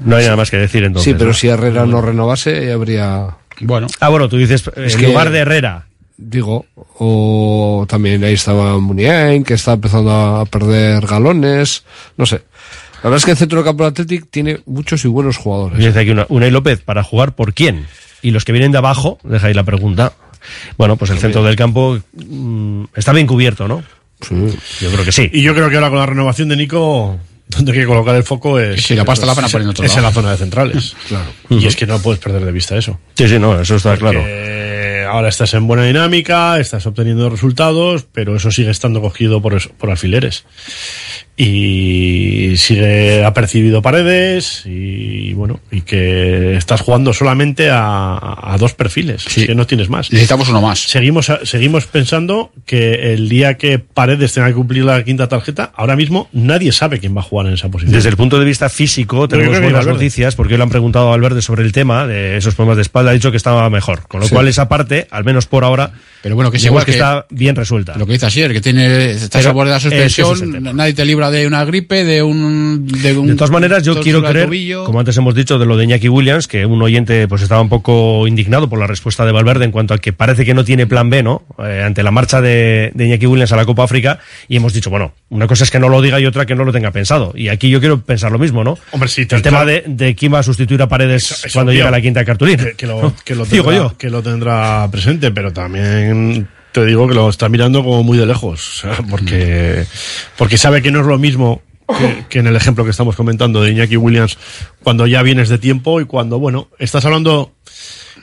No hay nada más que decir entonces. Sí, pero si Herrera no renovase, ya habría. Bueno, Ah, bueno, tú dices, Es en que- lugar de Herrera. Digo, o también ahí estaba Muniain, que está empezando a perder galones, no sé. La verdad es que el centro del campo del Athletic tiene muchos y buenos jugadores. Dice aquí una, Unai López, ¿para jugar por quién? Y los que vienen de abajo, deja ahí la pregunta. Bueno, pues el centro del campo mm, está bien cubierto, ¿no? Yo creo que sí. Y yo creo que ahora con la renovación de Nico, donde hay que colocar el foco es. Sí, la pasta la van a poner en otro es en lado. la zona de centrales. claro. Y es que no puedes perder de vista eso. Sí, sí, no, eso está claro. Eh, ahora estás en buena dinámica, estás obteniendo resultados, pero eso sigue estando cogido por, eso- por alfileres. Y sigue apercibido paredes y bueno, y que estás jugando solamente a, a dos perfiles, Sí. que no tienes más. necesitamos uno más. Seguimos, seguimos pensando que el día que Paredes tenga que cumplir la quinta tarjeta, ahora mismo nadie sabe quién va a jugar en esa posición. Desde el punto de vista físico, tenemos buenas noticias, porque hoy le han preguntado a Valverde sobre el tema de esos problemas de espalda, ha dicho que estaba mejor. Con lo Sí. cual, esa parte, al menos por ahora, Pero bueno, que es igual que, que, está bien resuelta. lo que dice Asier, que tiene, está a borde de la es que es suspensión, tema. nadie te libra de una gripe, de un, de un De todas maneras, yo quiero creer, como antes hemos dicho, de lo de Iñaki Williams, que un oyente pues estaba un poco indignado por la respuesta de Valverde en cuanto a que parece que no tiene plan B, ¿no? Eh, ante la marcha de, de Iñaki Williams a la Copa África, y hemos dicho, bueno, una cosa es que no lo diga y otra que no lo tenga pensado. Y aquí yo quiero pensar lo mismo, ¿no? Hombre, sí, el tema de, de quién va a sustituir a Paredes Eso- eso cuando llegue la quinta cartulina. que, que lo, que, lo Digo yo. que lo tendrá presente, pero también te digo que lo está mirando como muy de lejos, o sea, porque, porque sabe que no es lo mismo que, que en el ejemplo que estamos comentando de Iñaki Williams, cuando ya vienes de tiempo y cuando, bueno, estás hablando,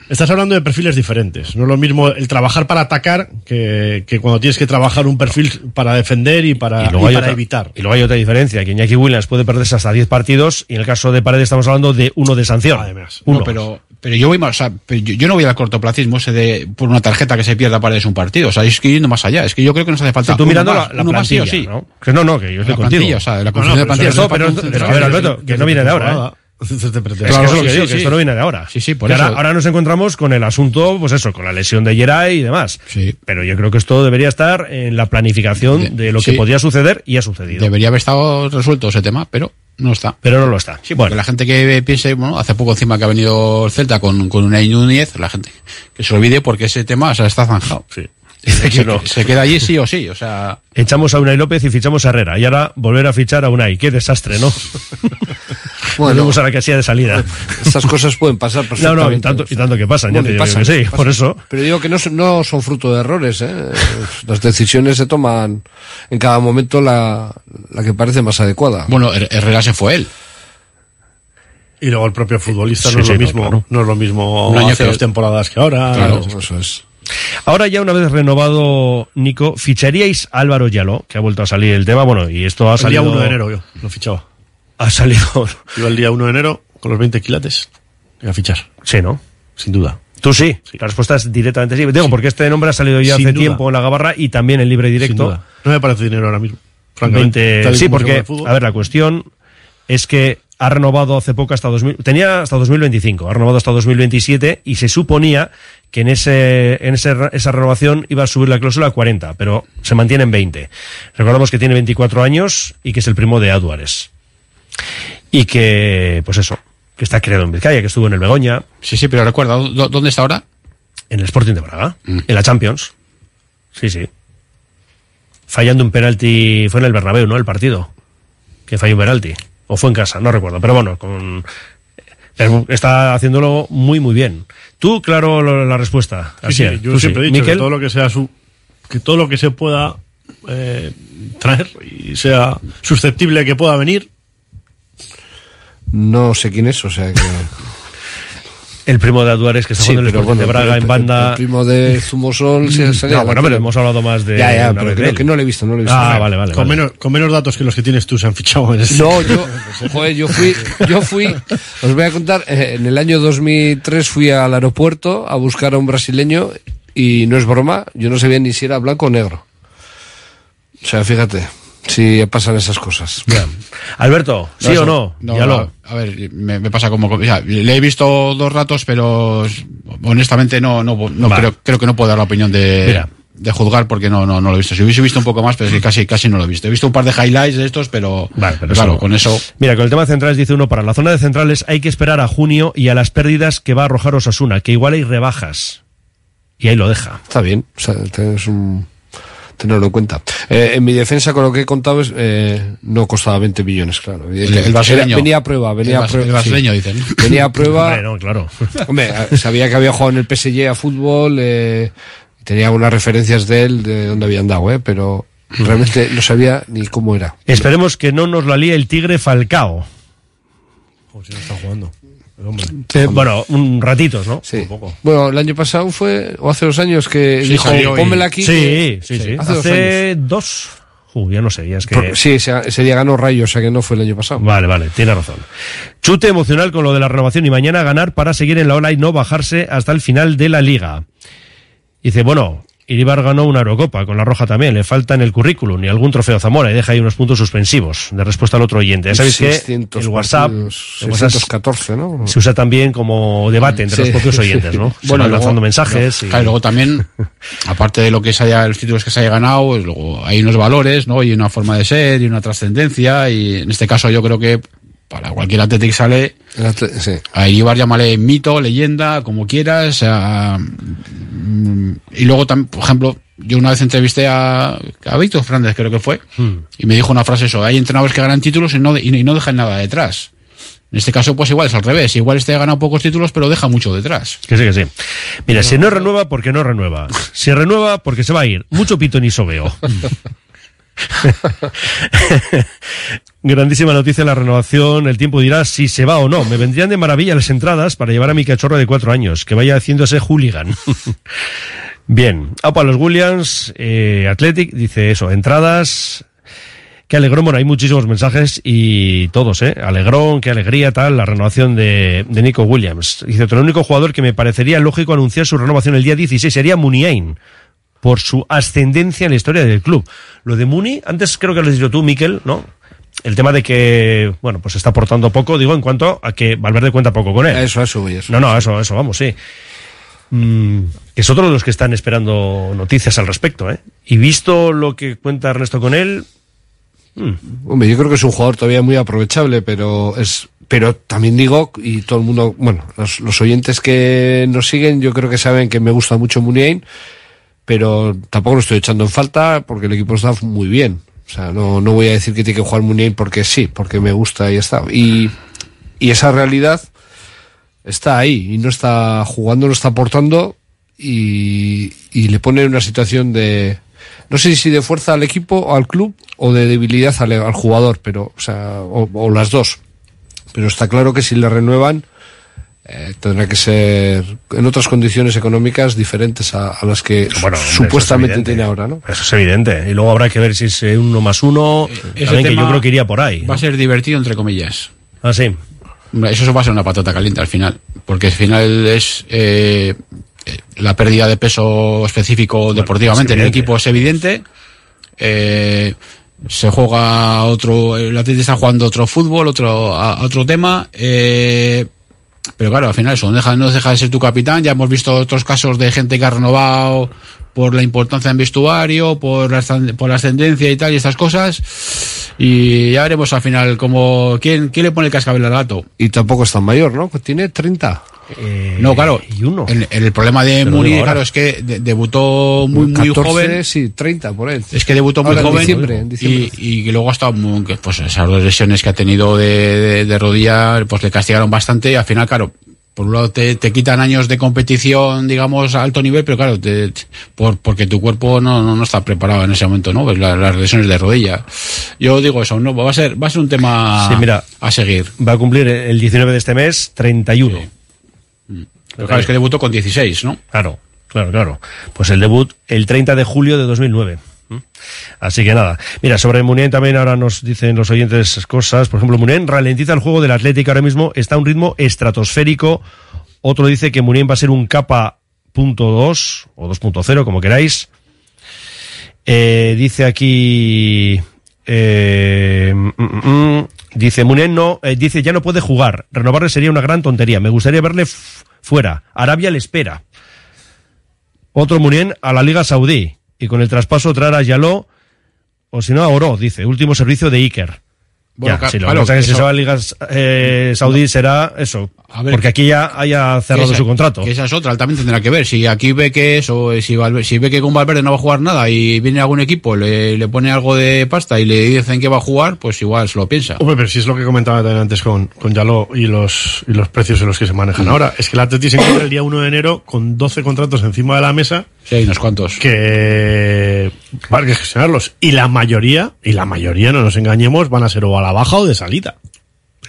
estás hablando de perfiles diferentes. No es lo mismo el trabajar para atacar que, que cuando tienes que trabajar un perfil para defender y para, Y para otra, evitar. y luego hay otra diferencia, que Iñaki Williams puede perderse hasta 10 partidos y en el caso de Paredes estamos hablando de uno de sanción. Además. Uno. No, pero, pero yo voy más, o sea, pero yo, yo no voy al cortoplacismo ese de por una tarjeta que se pierda para un partido. O sea, es que yendo más allá. Es que yo creo que nos hace falta. Sí, tú mirando más, la, la más sí sí. ¿no? Que no, no, que yo estoy La contigo. plantilla, o sea, de la No, no, construcción de pero plantilla. eso- pero central. a ver, Alberto, que no viene de ahora, ¿eh? Es que eso es lo sí, que sí, digo, que sí. esto no viene de ahora. Sí, sí, por eso. Ahora, ahora nos encontramos con el asunto, pues eso, con la lesión de Geray y demás. Sí. Pero yo creo que esto debería estar en la planificación de, lo que sí. podría suceder y ha sucedido. Debería haber estado resuelto ese tema, pero no está. Pero no lo está. Sí, porque la gente que piense, bueno, hace poco encima que ha venido el Celta con, con una Núñez, la gente que se olvide porque ese tema o sea, está zanjado. Sí. Se, se queda allí sí o sí, o sea. Echamos a Unai López y fichamos a Herrera. Y ahora volver a fichar a Unai. Qué desastre, ¿no? Bueno. Volvemos a la casilla de salida. Estas cosas pueden pasar No, perfectamente. no, y tanto, y tanto que pasan. ya Bueno, te y digo pasan, que sí, pasan. por eso. Pero digo que no, son- no son fruto de errores, ¿eh? Las decisiones se toman en cada momento la, la que parece más adecuada. Bueno, Her- Herrera se fue él. Y luego el propio futbolista Sí, no es sí, lo no, mismo, claro. no es lo mismo Un año hace que- dos temporadas que ahora. Claro. No, Eso es. Ahora ya una vez renovado Nico, ¿ficharíais a Álvaro Yalo, que ha vuelto a salir el tema? Bueno, y esto ha El día salido... 1 de enero yo lo fichaba. Ha salido... Iba el día 1 de enero con los 20 quilates. Iba a fichar. Sí, ¿no? Sin duda. Tú sí. La respuesta es directamente sí. Digo, porque este nombre ha salido ya Sin hace duda. tiempo en la gabarra y también en libre y Sin directo. duda. No me parece dinero ahora mismo. Francamente. 20 Tal y sí, porque, a ver, la cuestión es que ha renovado hace poco hasta 2000, tenía hasta 2025, ha renovado hasta 2027 y se suponía que en ese, en ese, esa renovación iba a subir la cláusula a 40, pero se mantiene en 20. Recordamos que tiene 24 años y que es el primo de Aduares. Y que, pues eso, que está creado en Vizcaya, que estuvo en el Begoña. Sí, sí, pero recuerda, ¿dó- ¿dónde está ahora? En el Sporting de Braga, Mm. en la Champions. Sí, sí. Fallando un penalti, fue en el Bernabéu, ¿no? El partido. Que falló un penalti. O fue en casa, no recuerdo. Pero bueno, con... pero está haciéndolo muy, muy bien. Tú, claro, lo- la respuesta. Sí, Así sí, es. yo Tú siempre sí. he dicho que todo lo que sea su, que todo lo que se pueda eh, traer y sea susceptible que pueda venir. No sé quién es, o sea que... el primo de Aduares que está Sí, jugando en el Sporting de bueno, Braga pero- en banda. El primo de Zumosol sí, salía No, bueno, pero hemos hablado más de. Ya, ya, pero vez que no, le he visto, no le he visto. Ah, vale, vale. con, vale. Menos, con menos datos que los que tienes tú se han fichado en ese. No, yo, joder, yo fui, yo fui, os voy a contar, eh, en el año 2003 fui al aeropuerto a buscar a un brasileño y no es broma, yo no sabía ni si era blanco o negro. O sea, fíjate, si pasan esas cosas. Alberto, ¿sí o no? no, Ya no, lo. A ver, me, me pasa como. o sea, le he visto dos ratos, pero honestamente no, no, no Vale. creo, creo que no puedo dar la opinión de, Mira. de juzgar porque no, no, no lo he visto. Si hubiese visto un poco más, pero es que casi, casi no lo he visto. He visto un par de highlights de estos, pero, Vale, pero claro, eso- con eso. Mira, con el tema de centrales dice uno, para la zona de centrales hay que esperar a junio y a las pérdidas que va a arrojar Osasuna, que igual hay rebajas. Y ahí lo deja. Está bien, o sea, es un... Tenerlo en cuenta. Eh, en mi defensa, con lo que he contado, es, eh, no costaba 20 millones, claro. El- el brasileño. Venía a prueba, venía El a prueba. el brasileño, dicen. Venía a prueba. Hombre, no, claro. Hombre, a- sabía que había jugado en el PSG a fútbol, eh, y tenía algunas referencias de él, de dónde había andado, eh, pero realmente no sabía ni cómo era. Esperemos que no nos la líe el Tigre Falcao. Como si no está jugando. Eh, bueno, un ratitos, ¿no? Sí. Un poco. Bueno, el año pasado fue, o hace dos años, que Sí, dijo, pónmela aquí. Sí, sí, sí. Hace, dos Hace años. dos. Uh, ya no sé, ya es que. Sí, ese, ese día ganó Rayo, o sea que no fue el año pasado. Vale, vale, tiene razón. Chute emocional con lo de la renovación y mañana ganar para seguir en la ola y no bajarse hasta el final de la liga. Dice, bueno, Iribar ganó una Eurocopa con la Roja también, le falta en el currículum y algún trofeo Zamora y deja ahí unos puntos suspensivos de respuesta al otro oyente. Ya sabéis que 600 el WhatsApp, partidos, el WhatsApp 614, ¿no? se usa también como debate entre Sí. los propios oyentes, ¿no? Se van luego- lanzando mensajes. y- Claro, y luego también, aparte de lo que se haya, los títulos que se haya ganado, pues luego hay unos valores, ¿no? Y una forma de ser y una trascendencia. Y en este caso yo creo que para cualquier Athletic sale, sí. a Ibar llámale mito, leyenda, como quieras. mm, y luego también, por ejemplo, yo una vez entrevisté a, a Víctor Fernández, creo que fue, Hmm. y me dijo una frase eso, hay entrenadores que ganan títulos y no, y no dejan nada detrás. En este caso, pues igual es al revés. Igual este ha ganado pocos títulos, pero deja mucho detrás. Que sí, que sí. Mira, si no renueva, porque no renueva. Si renueva, porque se va a ir. Mucho pito ni sobeo. Grandísima noticia la renovación. El tiempo dirá si se va o no. Me vendrían de maravilla las entradas para llevar a mi cachorro de cuatro años, que vaya haciéndose hooligan. Bien. Apa, los Williams, eh, Athletic, dice eso, entradas. Qué alegrón, bueno, hay muchísimos mensajes y todos, ¿eh? Alegrón, qué alegría, tal, la renovación de, de Nico Williams. Dice, otro el único jugador que me parecería lógico anunciar su renovación el día 16 sería Muniain, por su ascendencia en la historia del club. Lo de Muni, antes creo que lo has dicho tú, Miquel, ¿no? El tema de que, bueno, pues está aportando poco, digo, en cuanto a que Valverde cuenta poco con él. Eso, eso eso. No, no, eso, eso, vamos, sí. Mm, es otro de los que están esperando noticias al respecto, ¿eh? Y visto lo que cuenta Ernesto con él, Hombre, yo creo que es un jugador todavía muy aprovechable, pero es, pero también digo, y todo el mundo, bueno, los, los oyentes que nos siguen, yo creo que saben que me gusta mucho Muniain, pero tampoco lo estoy echando en falta porque el equipo está muy bien. O sea, no, no voy a decir que tiene que jugar Muniain porque sí, porque me gusta y está. Y, y esa realidad está ahí y no está jugando, no está aportando y, y le pone en una situación de, no sé si de fuerza al equipo o al club o de debilidad al, al jugador, pero, o sea, o, o las dos. Pero está claro que si le renuevan, eh, tendrá que ser en otras condiciones económicas diferentes a, a las que Bueno, supuestamente tiene ahora, ¿no? Eso es evidente. Y luego habrá que ver si es uno más uno. También que yo creo que iría por ahí. Va a ser divertido, entre comillas. Ah, sí. Eso va a ser una patata caliente al final. Porque al final es. eh, eh, la pérdida de peso específico deportivamente es en el equipo es evidente. Eh, se juega otro. El Atleti está jugando otro fútbol, otro, a- a otro tema. eh, pero claro, al final eso no deja, no deja de ser tu capitán. Ya hemos visto otros casos de gente que ha renovado por la importancia en vestuario, por la, por la ascendencia y tal, y estas cosas. Y ya veremos al final cómo, quién, quién le pone el cascabel al gato. Y tampoco es tan mayor, ¿no? Tiene 30. No, claro. Y uno. El, el problema de ahora. claro, es que de- debutó muy, muy 14, joven. Sí, 30 por ahí. Es que debutó muy en joven diciembre, en diciembre. Y, y que luego ha estado muy, pues esas dos lesiones que ha tenido de, de, de rodilla, pues le castigaron bastante y al final, claro, por un lado te, te quitan años de competición, digamos, a alto nivel, pero claro, te- te- por, porque tu cuerpo no, no, no está preparado en ese momento, ¿no? Pues la- las lesiones de rodilla. Yo digo eso, no, va a ser, va a ser un tema Sí, mira. a seguir. Va a cumplir el 19 de este mes 31. Pero claro, es que debutó con 16, ¿no? Claro, claro, claro. Pues el debut el 30 de julio de 2009. ¿Mm? Así que nada. Mira, sobre Munien también ahora nos dicen los oyentes cosas. Por ejemplo, Munien ralentiza el juego del Atlético ahora mismo, está a un ritmo estratosférico. Otro dice que Munien va a ser un capa punto .2 o 2.0, como queráis. Eh, dice aquí... eh, mm, mm, mm, dice Munien no, eh, dice ya no puede jugar. Renovarle sería una gran tontería. Me gustaría verle fuera. Arabia le espera. Otro Munien a la Liga Saudí. Y con el traspaso traer a Yaló, o si no a Oro, dice. Último servicio de Iker. Bueno, ya, ca- si lo claro, que que eso- se va a Liga eh, Saudí será eso. A ver, porque aquí ya haya cerrado esa- su contrato. Que esa es otra, él también tendrá que ver. Si aquí ve que eso, eh, si, Valver- si ve que con Valverde no va a jugar nada y viene algún equipo, le, le pone algo de pasta y le dicen que va a jugar, pues igual se lo piensa. Hombre, pero si es lo que comentaba también antes con, con Yaló y los, y los precios en los que se manejan ahora. Es que el Atleti se encuentra el día 1 de enero con 12 contratos encima de la mesa Sí, hay unos cuantos. que hay que gestionarlos. Y la mayoría, y la mayoría, no nos engañemos, van a ser o a la baja o de salida.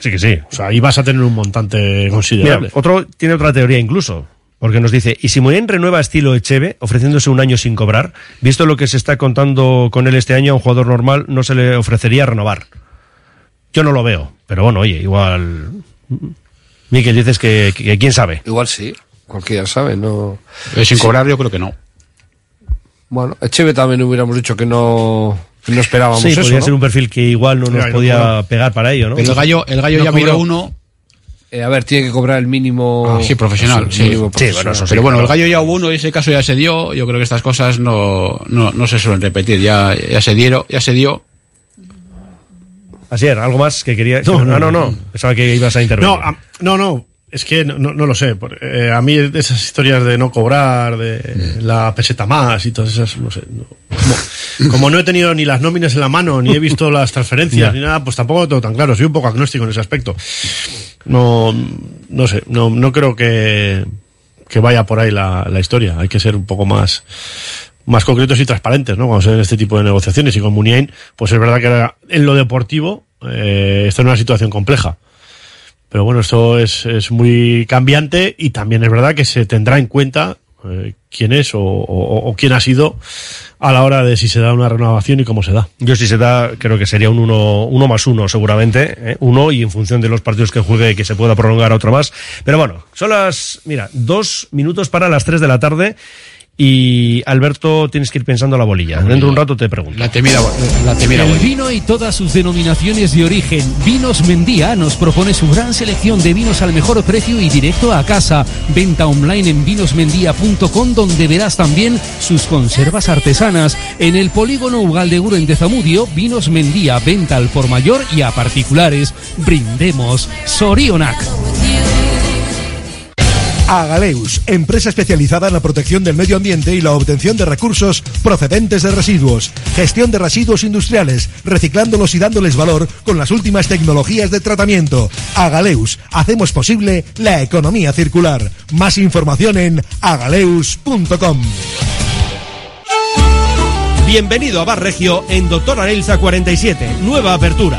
Sí que sí. O sea, ahí vas a tener un montante considerable. Mira, otro tiene otra teoría incluso. Porque nos dice, ¿y si Munien renueva estilo Echeve, ofreciéndose un año sin cobrar? Visto lo que se está contando con él este año, a un jugador normal no se le ofrecería renovar. Yo no lo veo, pero bueno, oye, igual... Miquel, dices que, que- que quién sabe. Igual sí, cualquiera sabe, no. Eh, sin Sí. cobrar yo creo que no. Bueno, Echeve también hubiéramos dicho que no, no esperábamos Sí, eso. podría ¿no? ser un perfil que igual no nos podía pegar para ello, ¿no? Pero el gallo, el gallo No ya uno. Eh, a ver, tiene que cobrar el mínimo. Ah, sí, profesional. Sí, mínimo Sí, bueno, eso sí, Pero bueno, el gallo ya hubo uno y ese caso ya se dio. Yo creo que estas cosas no, no, no se suelen repetir. Ya, ya se dieron, ya se dio. Así era, algo más que quería... No, no, ah, no, no. no, pensaba que ibas a intervenir. No, a- no, no. Es que no, no, no lo sé. por- eh, a mí esas historias de no cobrar, de la peseta más y todas esas, no sé. no. Como, como no he tenido ni las nóminas en la mano, ni he visto las transferencias, ni nada, pues tampoco lo tengo tan claro. Soy un poco agnóstico en ese aspecto. No, no sé. No, no creo que, que vaya por ahí la, la historia. Hay que ser un poco más más concretos y transparentes, ¿no? Cuando se den este tipo de negociaciones. Y con Muniain, pues es verdad que en lo deportivo, eh, esto es una situación compleja. Pero bueno, esto es, es muy cambiante y también es verdad que se tendrá en cuenta eh, quién es o, o- o quién ha sido a la hora de si se da una renovación y cómo se da. Yo si se da, creo que sería un uno, uno más uno seguramente, ¿eh? uno y en función de los partidos que juegue que se pueda prolongar otro más. Pero bueno, son las, mira, dos minutos para las tres de la tarde y Alberto tienes que ir pensando la bolilla. Dentro de un rato te pregunto. La temida, la temida El vino y todas sus denominaciones de origen. Vinos Mendía nos propone su gran selección de vinos al mejor precio y directo a casa. Venta online en vinosmendía.com donde verás también sus conservas artesanas. En el polígono Ugaldeguro en Tezamudio, Vinos Mendía, venta al por mayor y a particulares. Brindemos Sorionac. Agaleus, empresa especializada en la protección del medio ambiente y la obtención de recursos procedentes de residuos, gestión de residuos industriales, reciclándolos y dándoles valor con las últimas tecnologías de tratamiento. Agaleus, hacemos posible la economía circular. Más información en agaleus.com. Bienvenido a Bar Regio en Doctor Arelza 47, nueva apertura.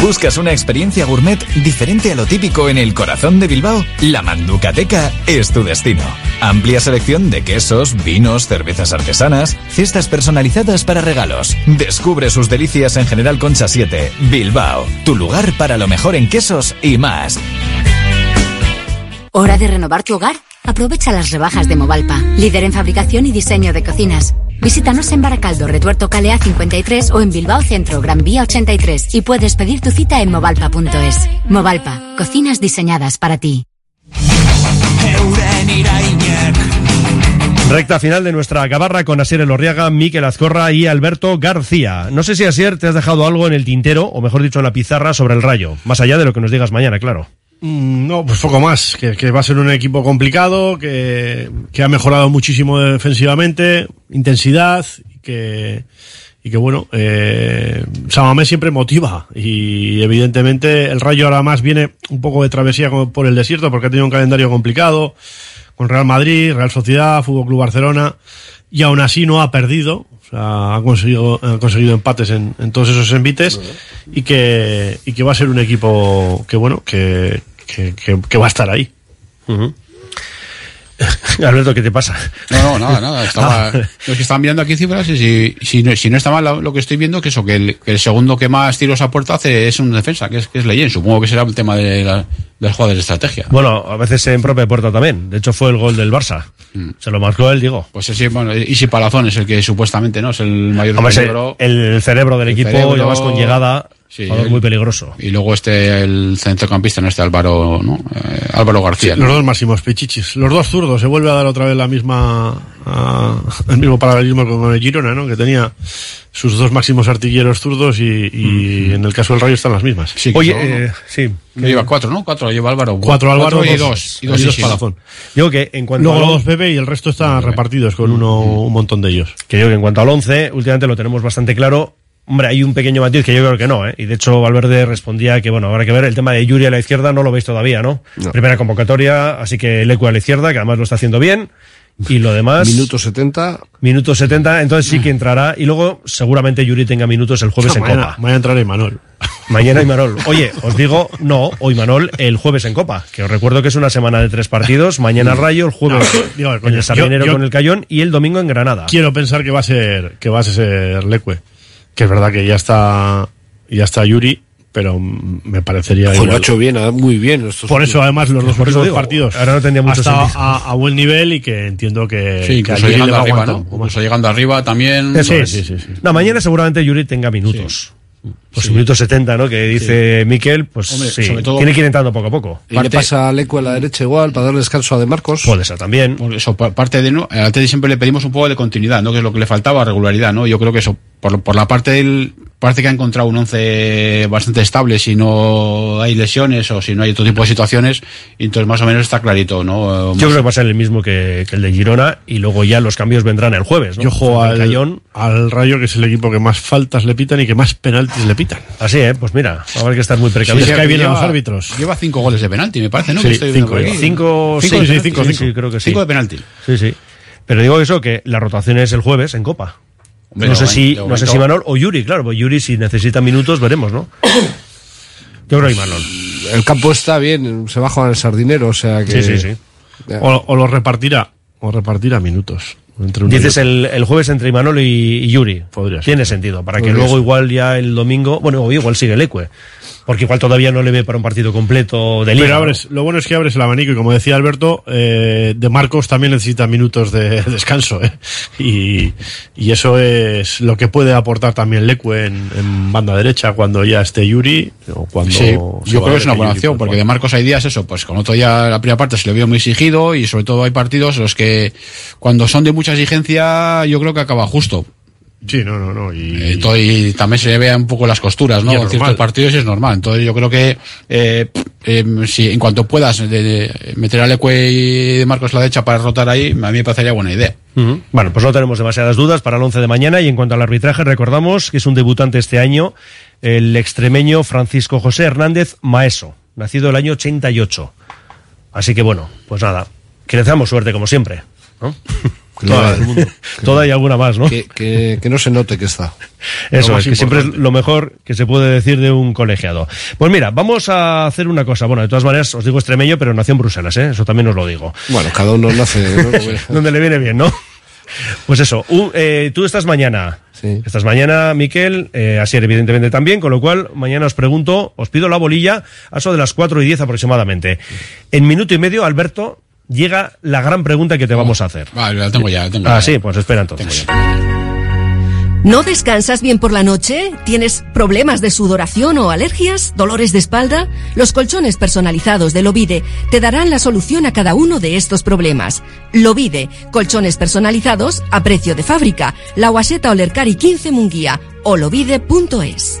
¿Buscas una experiencia gourmet diferente a lo típico en el corazón de Bilbao? La Manducateca es tu destino. Amplia selección de quesos, vinos, cervezas artesanas, cestas personalizadas para regalos. Descubre sus delicias en General Concha 7, Bilbao. Tu lugar para lo mejor en quesos y más. ¿Hora de renovar tu hogar? Aprovecha las rebajas de Movalpa, líder en fabricación y diseño de cocinas. Visítanos en Baracaldo, Retuerto Calea 53 o en Bilbao Centro, Gran Vía 83 y puedes pedir tu cita en movalpa.es. Movalpa, cocinas diseñadas para ti. Recta final de nuestra gabarra con Asier Elorriaga, Miquel Azcorra y Alberto García. No sé si Asier te has dejado algo en el tintero, o mejor dicho en la pizarra, sobre el rayo. Más allá de lo que nos digas mañana, claro. Mm, No, pues poco más, que, que va a ser un equipo complicado, que, que ha mejorado muchísimo defensivamente, intensidad, y que, y que bueno, eh, Samamé siempre motiva, y evidentemente el Rayo ahora más viene un poco de travesía por el desierto, porque ha tenido un calendario complicado, con Real Madrid, Real Sociedad, Fútbol Club Barcelona, y aún así no ha perdido, o sea, ha conseguido, ha conseguido empates en, en todos esos envites, y que, y que va a ser un equipo que bueno, que, que, que- que va a estar ahí. Alberto, ¿qué te pasa? No, no, nada, nada. Estaba, Ah. los que están mirando aquí cifras y si, si, no, si no está mal lo, que estoy viendo, que eso, que el, que el segundo que más tiros a puerta hace es un defensa, que es, que es Leyen. Supongo que será el tema de, la, de las jugadas de estrategia. Bueno, a veces en propia puerta también. De hecho, fue el gol del Barça. Se lo marcó él, digo. Pues sí, bueno, y si Palazón es el que supuestamente no es el mayor Hombre, peligro. el cerebro del El equipo, cerebro- con llegada, Sí, jugador él- muy peligroso. Y luego este, el centrocampista, no este Álvaro, ¿no? Eh, Álvaro García. Los dos máximos pichichis. Los dos zurdos. Se vuelve a dar otra vez la misma, el mismo paralelismo con el Girona, ¿no? Que tenía sus dos máximos artilleros zurdos y, y en el caso del Rayo están las mismas. Sí, Oye, eh, sí. Que lleva cuatro, ¿no? Cuatro lleva Álvaro. Cuatro Álvaro, y dos- dos. Y dos, y dos sí, Palazón. Digo que en cuanto Luego a los dos Pepe y el resto están repartidos con uno, un montón de ellos. que digo que en cuanto al 11, últimamente lo tenemos bastante claro. Hombre, hay un pequeño matiz que yo creo que no, ¿eh? Y de hecho Valverde respondía que, bueno, habrá que ver el tema de Yuri a la izquierda, no lo veis todavía, ¿no? Primera convocatoria, así que Lecu a la izquierda, que además lo está haciendo bien. Y lo demás... Minuto 70. Minuto 70, entonces sí que entrará. Y luego seguramente Yuri tenga minutos el jueves en mañana, Copa. mañana entrará Imanol. Mañana Imanol. Oye, os digo, no, hoy Manol el jueves en Copa. Que os recuerdo que es una semana de tres partidos. Mañana Rayo, el jueves No, digo, en coño, el Sardinero yo- yo- con el Cayón y el domingo en Granada. Quiero pensar que va a ser, que va a ser Leque. Que es verdad que ya está, ya está Yuri, pero mm, me parecería Ojo, lo ha igual. hecho bien, muy bien. estos Por eso, además, los dos digo, partidos ahora no tendría mucho ha estado sentido. a, a buen nivel y que entiendo que, Sí, que a le llegando va arriba, aguantar ¿no? Incluso llegando arriba también. Eso Sí, es. sí, sí, sí. No, mañana seguramente Yuri tenga minutos. Pues minuto 70, ¿no? Que dice Miquel, pues Hombre, sí, sobre todo- tiene que ir entrando poco a poco. Y le pasa a Leco a la derecha igual para darle descanso a De Marcos. Puede ser también. Por eso, pa- parte de no, Atleti siempre le pedimos un poco de continuidad, ¿no? Que es lo que le faltaba, regularidad, ¿no? Yo creo que eso, por, por la parte del, parece que ha encontrado un once bastante estable si no hay lesiones o si no hay otro tipo de situaciones, entonces más o menos está clarito, ¿no? Yo creo que va a ser el mismo que, que el de Girona y luego ya los cambios vendrán el jueves, ¿no? Yo juego al, Cayón. al Rayo, que es el equipo que más faltas le pitan y que más penaltis le pitan. Así, ¿eh? Pues mira, va a haber que estar muy Sí, precavidos. es que ahí vienen los árbitros. Lleva cinco goles de penalti, me parece, ¿no? Sí, estoy cinco. Cinco, Cinco sí, sí, cinco, Sí, sí, creo que sí. Cinco de penalti. Sí, sí. Pero digo eso, que la rotación es el jueves en Copa. No sé si, no sé si Manol o Yuri, claro, pues Yuri si necesita minutos veremos, ¿no? Yo creo que Manol. El campo está bien, se baja al sardinero, o sea que. Sí, sí, sí. O, o los repartirá, o repartirá minutos. Entre Dices el, el jueves entre Imanol y, y Yuri. Podría ser. Tiene sentido, para que luego ser. igual ya el domingo, bueno, igual sigue el Ecue, porque igual todavía no le ve para un partido completo de liga. Pero ¿no? abres, lo bueno es que abres el abanico y como decía Alberto, eh, de Marcos también necesita minutos de descanso. ¿eh? Y, y eso es lo que puede aportar también Leque en, en banda derecha cuando ya esté Yuri o cuando Sí, yo creo que es una buena Yuri opción, puede porque de Marcos hay días eso, pues con otro día la primera parte se le vio muy exigido y sobre todo hay partidos en los que cuando son de mucha exigencia yo creo que acaba justo. Sí, no, no, no. Y, Entonces, y también se vean un poco las costuras, ¿no? En ciertos partidos y es normal. Entonces yo creo que eh, eh, si en cuanto puedas de- de meter al Ecue y de Marcos la derecha para rotar ahí, a mí me parecería buena idea. Bueno, pues no tenemos demasiadas dudas para el 11 de mañana y en cuanto al arbitraje recordamos que es un debutante este año, el extremeño Francisco José Hernández Maeso, nacido el año 88. Así que bueno, pues nada, que le deseamos suerte como siempre. ¿no? Toda, y alguna más, ¿no? Que, que, que no se note que está. Eso es, que siempre es lo mejor que se puede decir de un colegiado. Pues mira, vamos a hacer una cosa. Bueno, de todas maneras, os digo extremeño, pero nació en Bruselas, ¿eh? Eso también os lo digo. Bueno, cada uno nace. ¿no? Donde le viene bien, ¿no? Pues eso, eh, tú estás mañana. Estás mañana, Miquel, eh, Asier evidentemente también, con lo cual mañana os pregunto, os pido la bolilla, a eso de las 4 y 10 aproximadamente. En minuto y medio, Alberto, llega la gran pregunta que te vamos a hacer. Vale, la tengo ya, la tengo Ah, ya. sí, pues espera entonces. ¿No descansas bien por la noche? ¿Tienes problemas de sudoración o alergias? ¿Dolores de espalda? Los colchones personalizados de Lovide te darán la solución a cada uno de estos problemas. Lovide, colchones personalizados a precio de fábrica. La Guaseta Olercari 15 Munguía o lovide.es.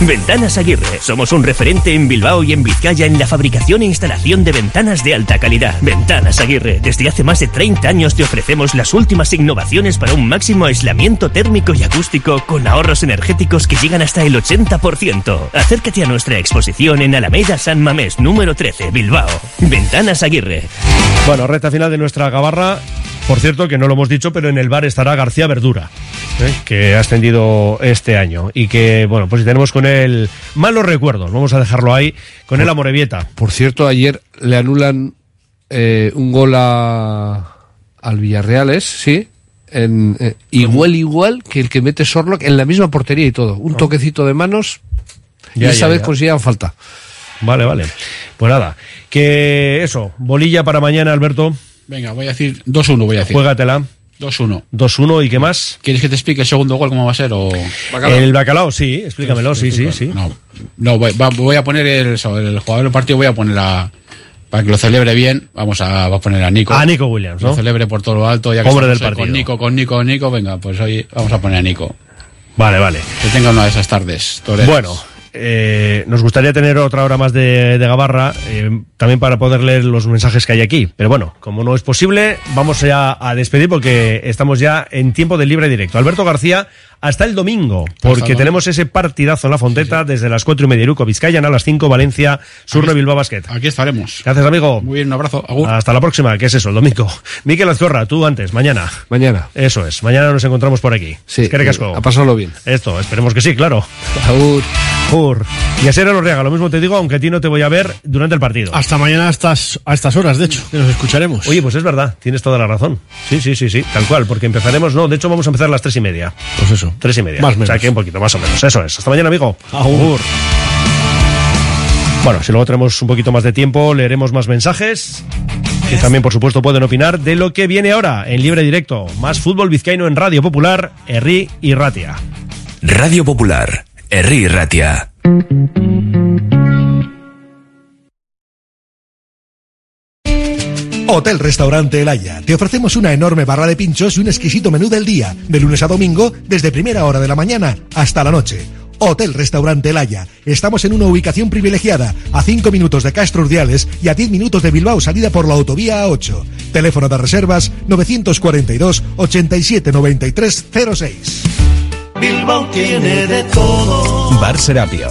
Ventanas Aguirre. Somos un referente en Bilbao y en Vizcaya en la fabricación e instalación de ventanas de alta calidad. Ventanas Aguirre. Desde hace más de 30 años te ofrecemos las últimas innovaciones para un máximo aislamiento térmico y acústico con ahorros energéticos que llegan hasta el 80%. Acércate a nuestra exposición en Alameda San Mamés, número 13, Bilbao. Ventanas Aguirre. Bueno, recta final de nuestra gabarra. Por cierto, que no lo hemos dicho, pero en el bar estará García Verdura, ¿eh? que ha ascendido este año. Y que, bueno, pues si tenemos con él malos recuerdos, vamos a dejarlo ahí, con él a Morevieta. Por cierto, ayer le anulan eh, un gol a, al Villarreal, ¿es? Sí. En, eh, igual, igual que el que mete Sorlock en la misma portería y todo. Un toquecito de manos Ya, y esta ya, vez ya. consigan falta. Vale, vale. Pues nada, que eso, bolilla para mañana, Alberto. Venga, voy a decir 2-1, voy a decir. Juégatela. 2-1. 2-1 y qué más. ¿Quieres que te explique el segundo gol cómo va a ser o El bacalao, sí, explícamelo, sí, sí, sí. No, no voy, voy a poner el, el jugador del partido, voy a poner a para que lo celebre bien, vamos a, va a poner a Nico. A Nico Williams, Lo ¿no? celebre por todo lo alto, ya que Hombre del partido. Con Nico, con Nico, con Nico, venga, pues hoy vamos a poner a Nico. Vale, vale. Que tenga una de esas tardes. toreras. Bueno, eh, nos gustaría tener otra hora más de, de Gabarra, eh, también para poder leer los mensajes que hay aquí. Pero bueno, como no es posible, vamos ya a despedir porque estamos ya en tiempo de libre directo. Alberto García, hasta el domingo, porque tenemos ese partidazo en la Fonteta desde las cuatro y media Iruco, Vizcaya, a las 5, Valencia, Surre, Bilbao Basket. Aquí estaremos. Gracias, amigo. Muy bien, un abrazo. Agur. Hasta la próxima, que es eso, el domingo. Miquel Azcorra, tú antes, mañana. Mañana. Eso es, mañana nos encontramos por aquí. Sí, Que recasco. a pasarlo bien. Esto, esperemos que sí, claro. Agur. Agur. Y a Sera Lorriaga, lo mismo te digo, aunque a ti no te voy a ver durante el partido. Hasta mañana a estas, a estas horas, de hecho, que nos escucharemos. Oye, pues es verdad, tienes toda la razón. Sí, sí, sí, sí, tal cual, porque empezaremos, no, de hecho vamos a empezar a las tres y media. Pues eso. Tres y media. Más o O sea menos. que un poquito, más o menos. Eso es. Hasta mañana, amigo. Agur. Bueno, si luego tenemos un poquito más de tiempo, leeremos más mensajes. Que también, por supuesto, pueden opinar de lo que viene ahora en libre directo. Más fútbol vizcaíno en Radio Popular, Herri y Ratia. Radio Popular, Herri Ratia. Hotel Restaurante El Haya. Te ofrecemos una enorme barra de pinchos y un exquisito menú del día, de lunes a domingo, desde primera hora de la mañana hasta la noche. Hotel Restaurante El Haya. Estamos en una ubicación privilegiada, a 5 minutos de Castro Urdiales y a 10 minutos de Bilbao, salida por la autovía A8. Teléfono de reservas 942 87 93 06. Bilbao tiene de todo. Bar Serapio.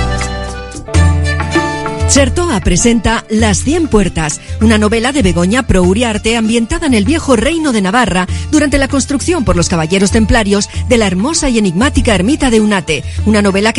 Chertoa presenta Las Cien Puertas, una novela de Begoña Pro Uriarte ambientada en el viejo reino de Navarra durante la construcción por los caballeros templarios de la hermosa y enigmática ermita de Unate, una novela que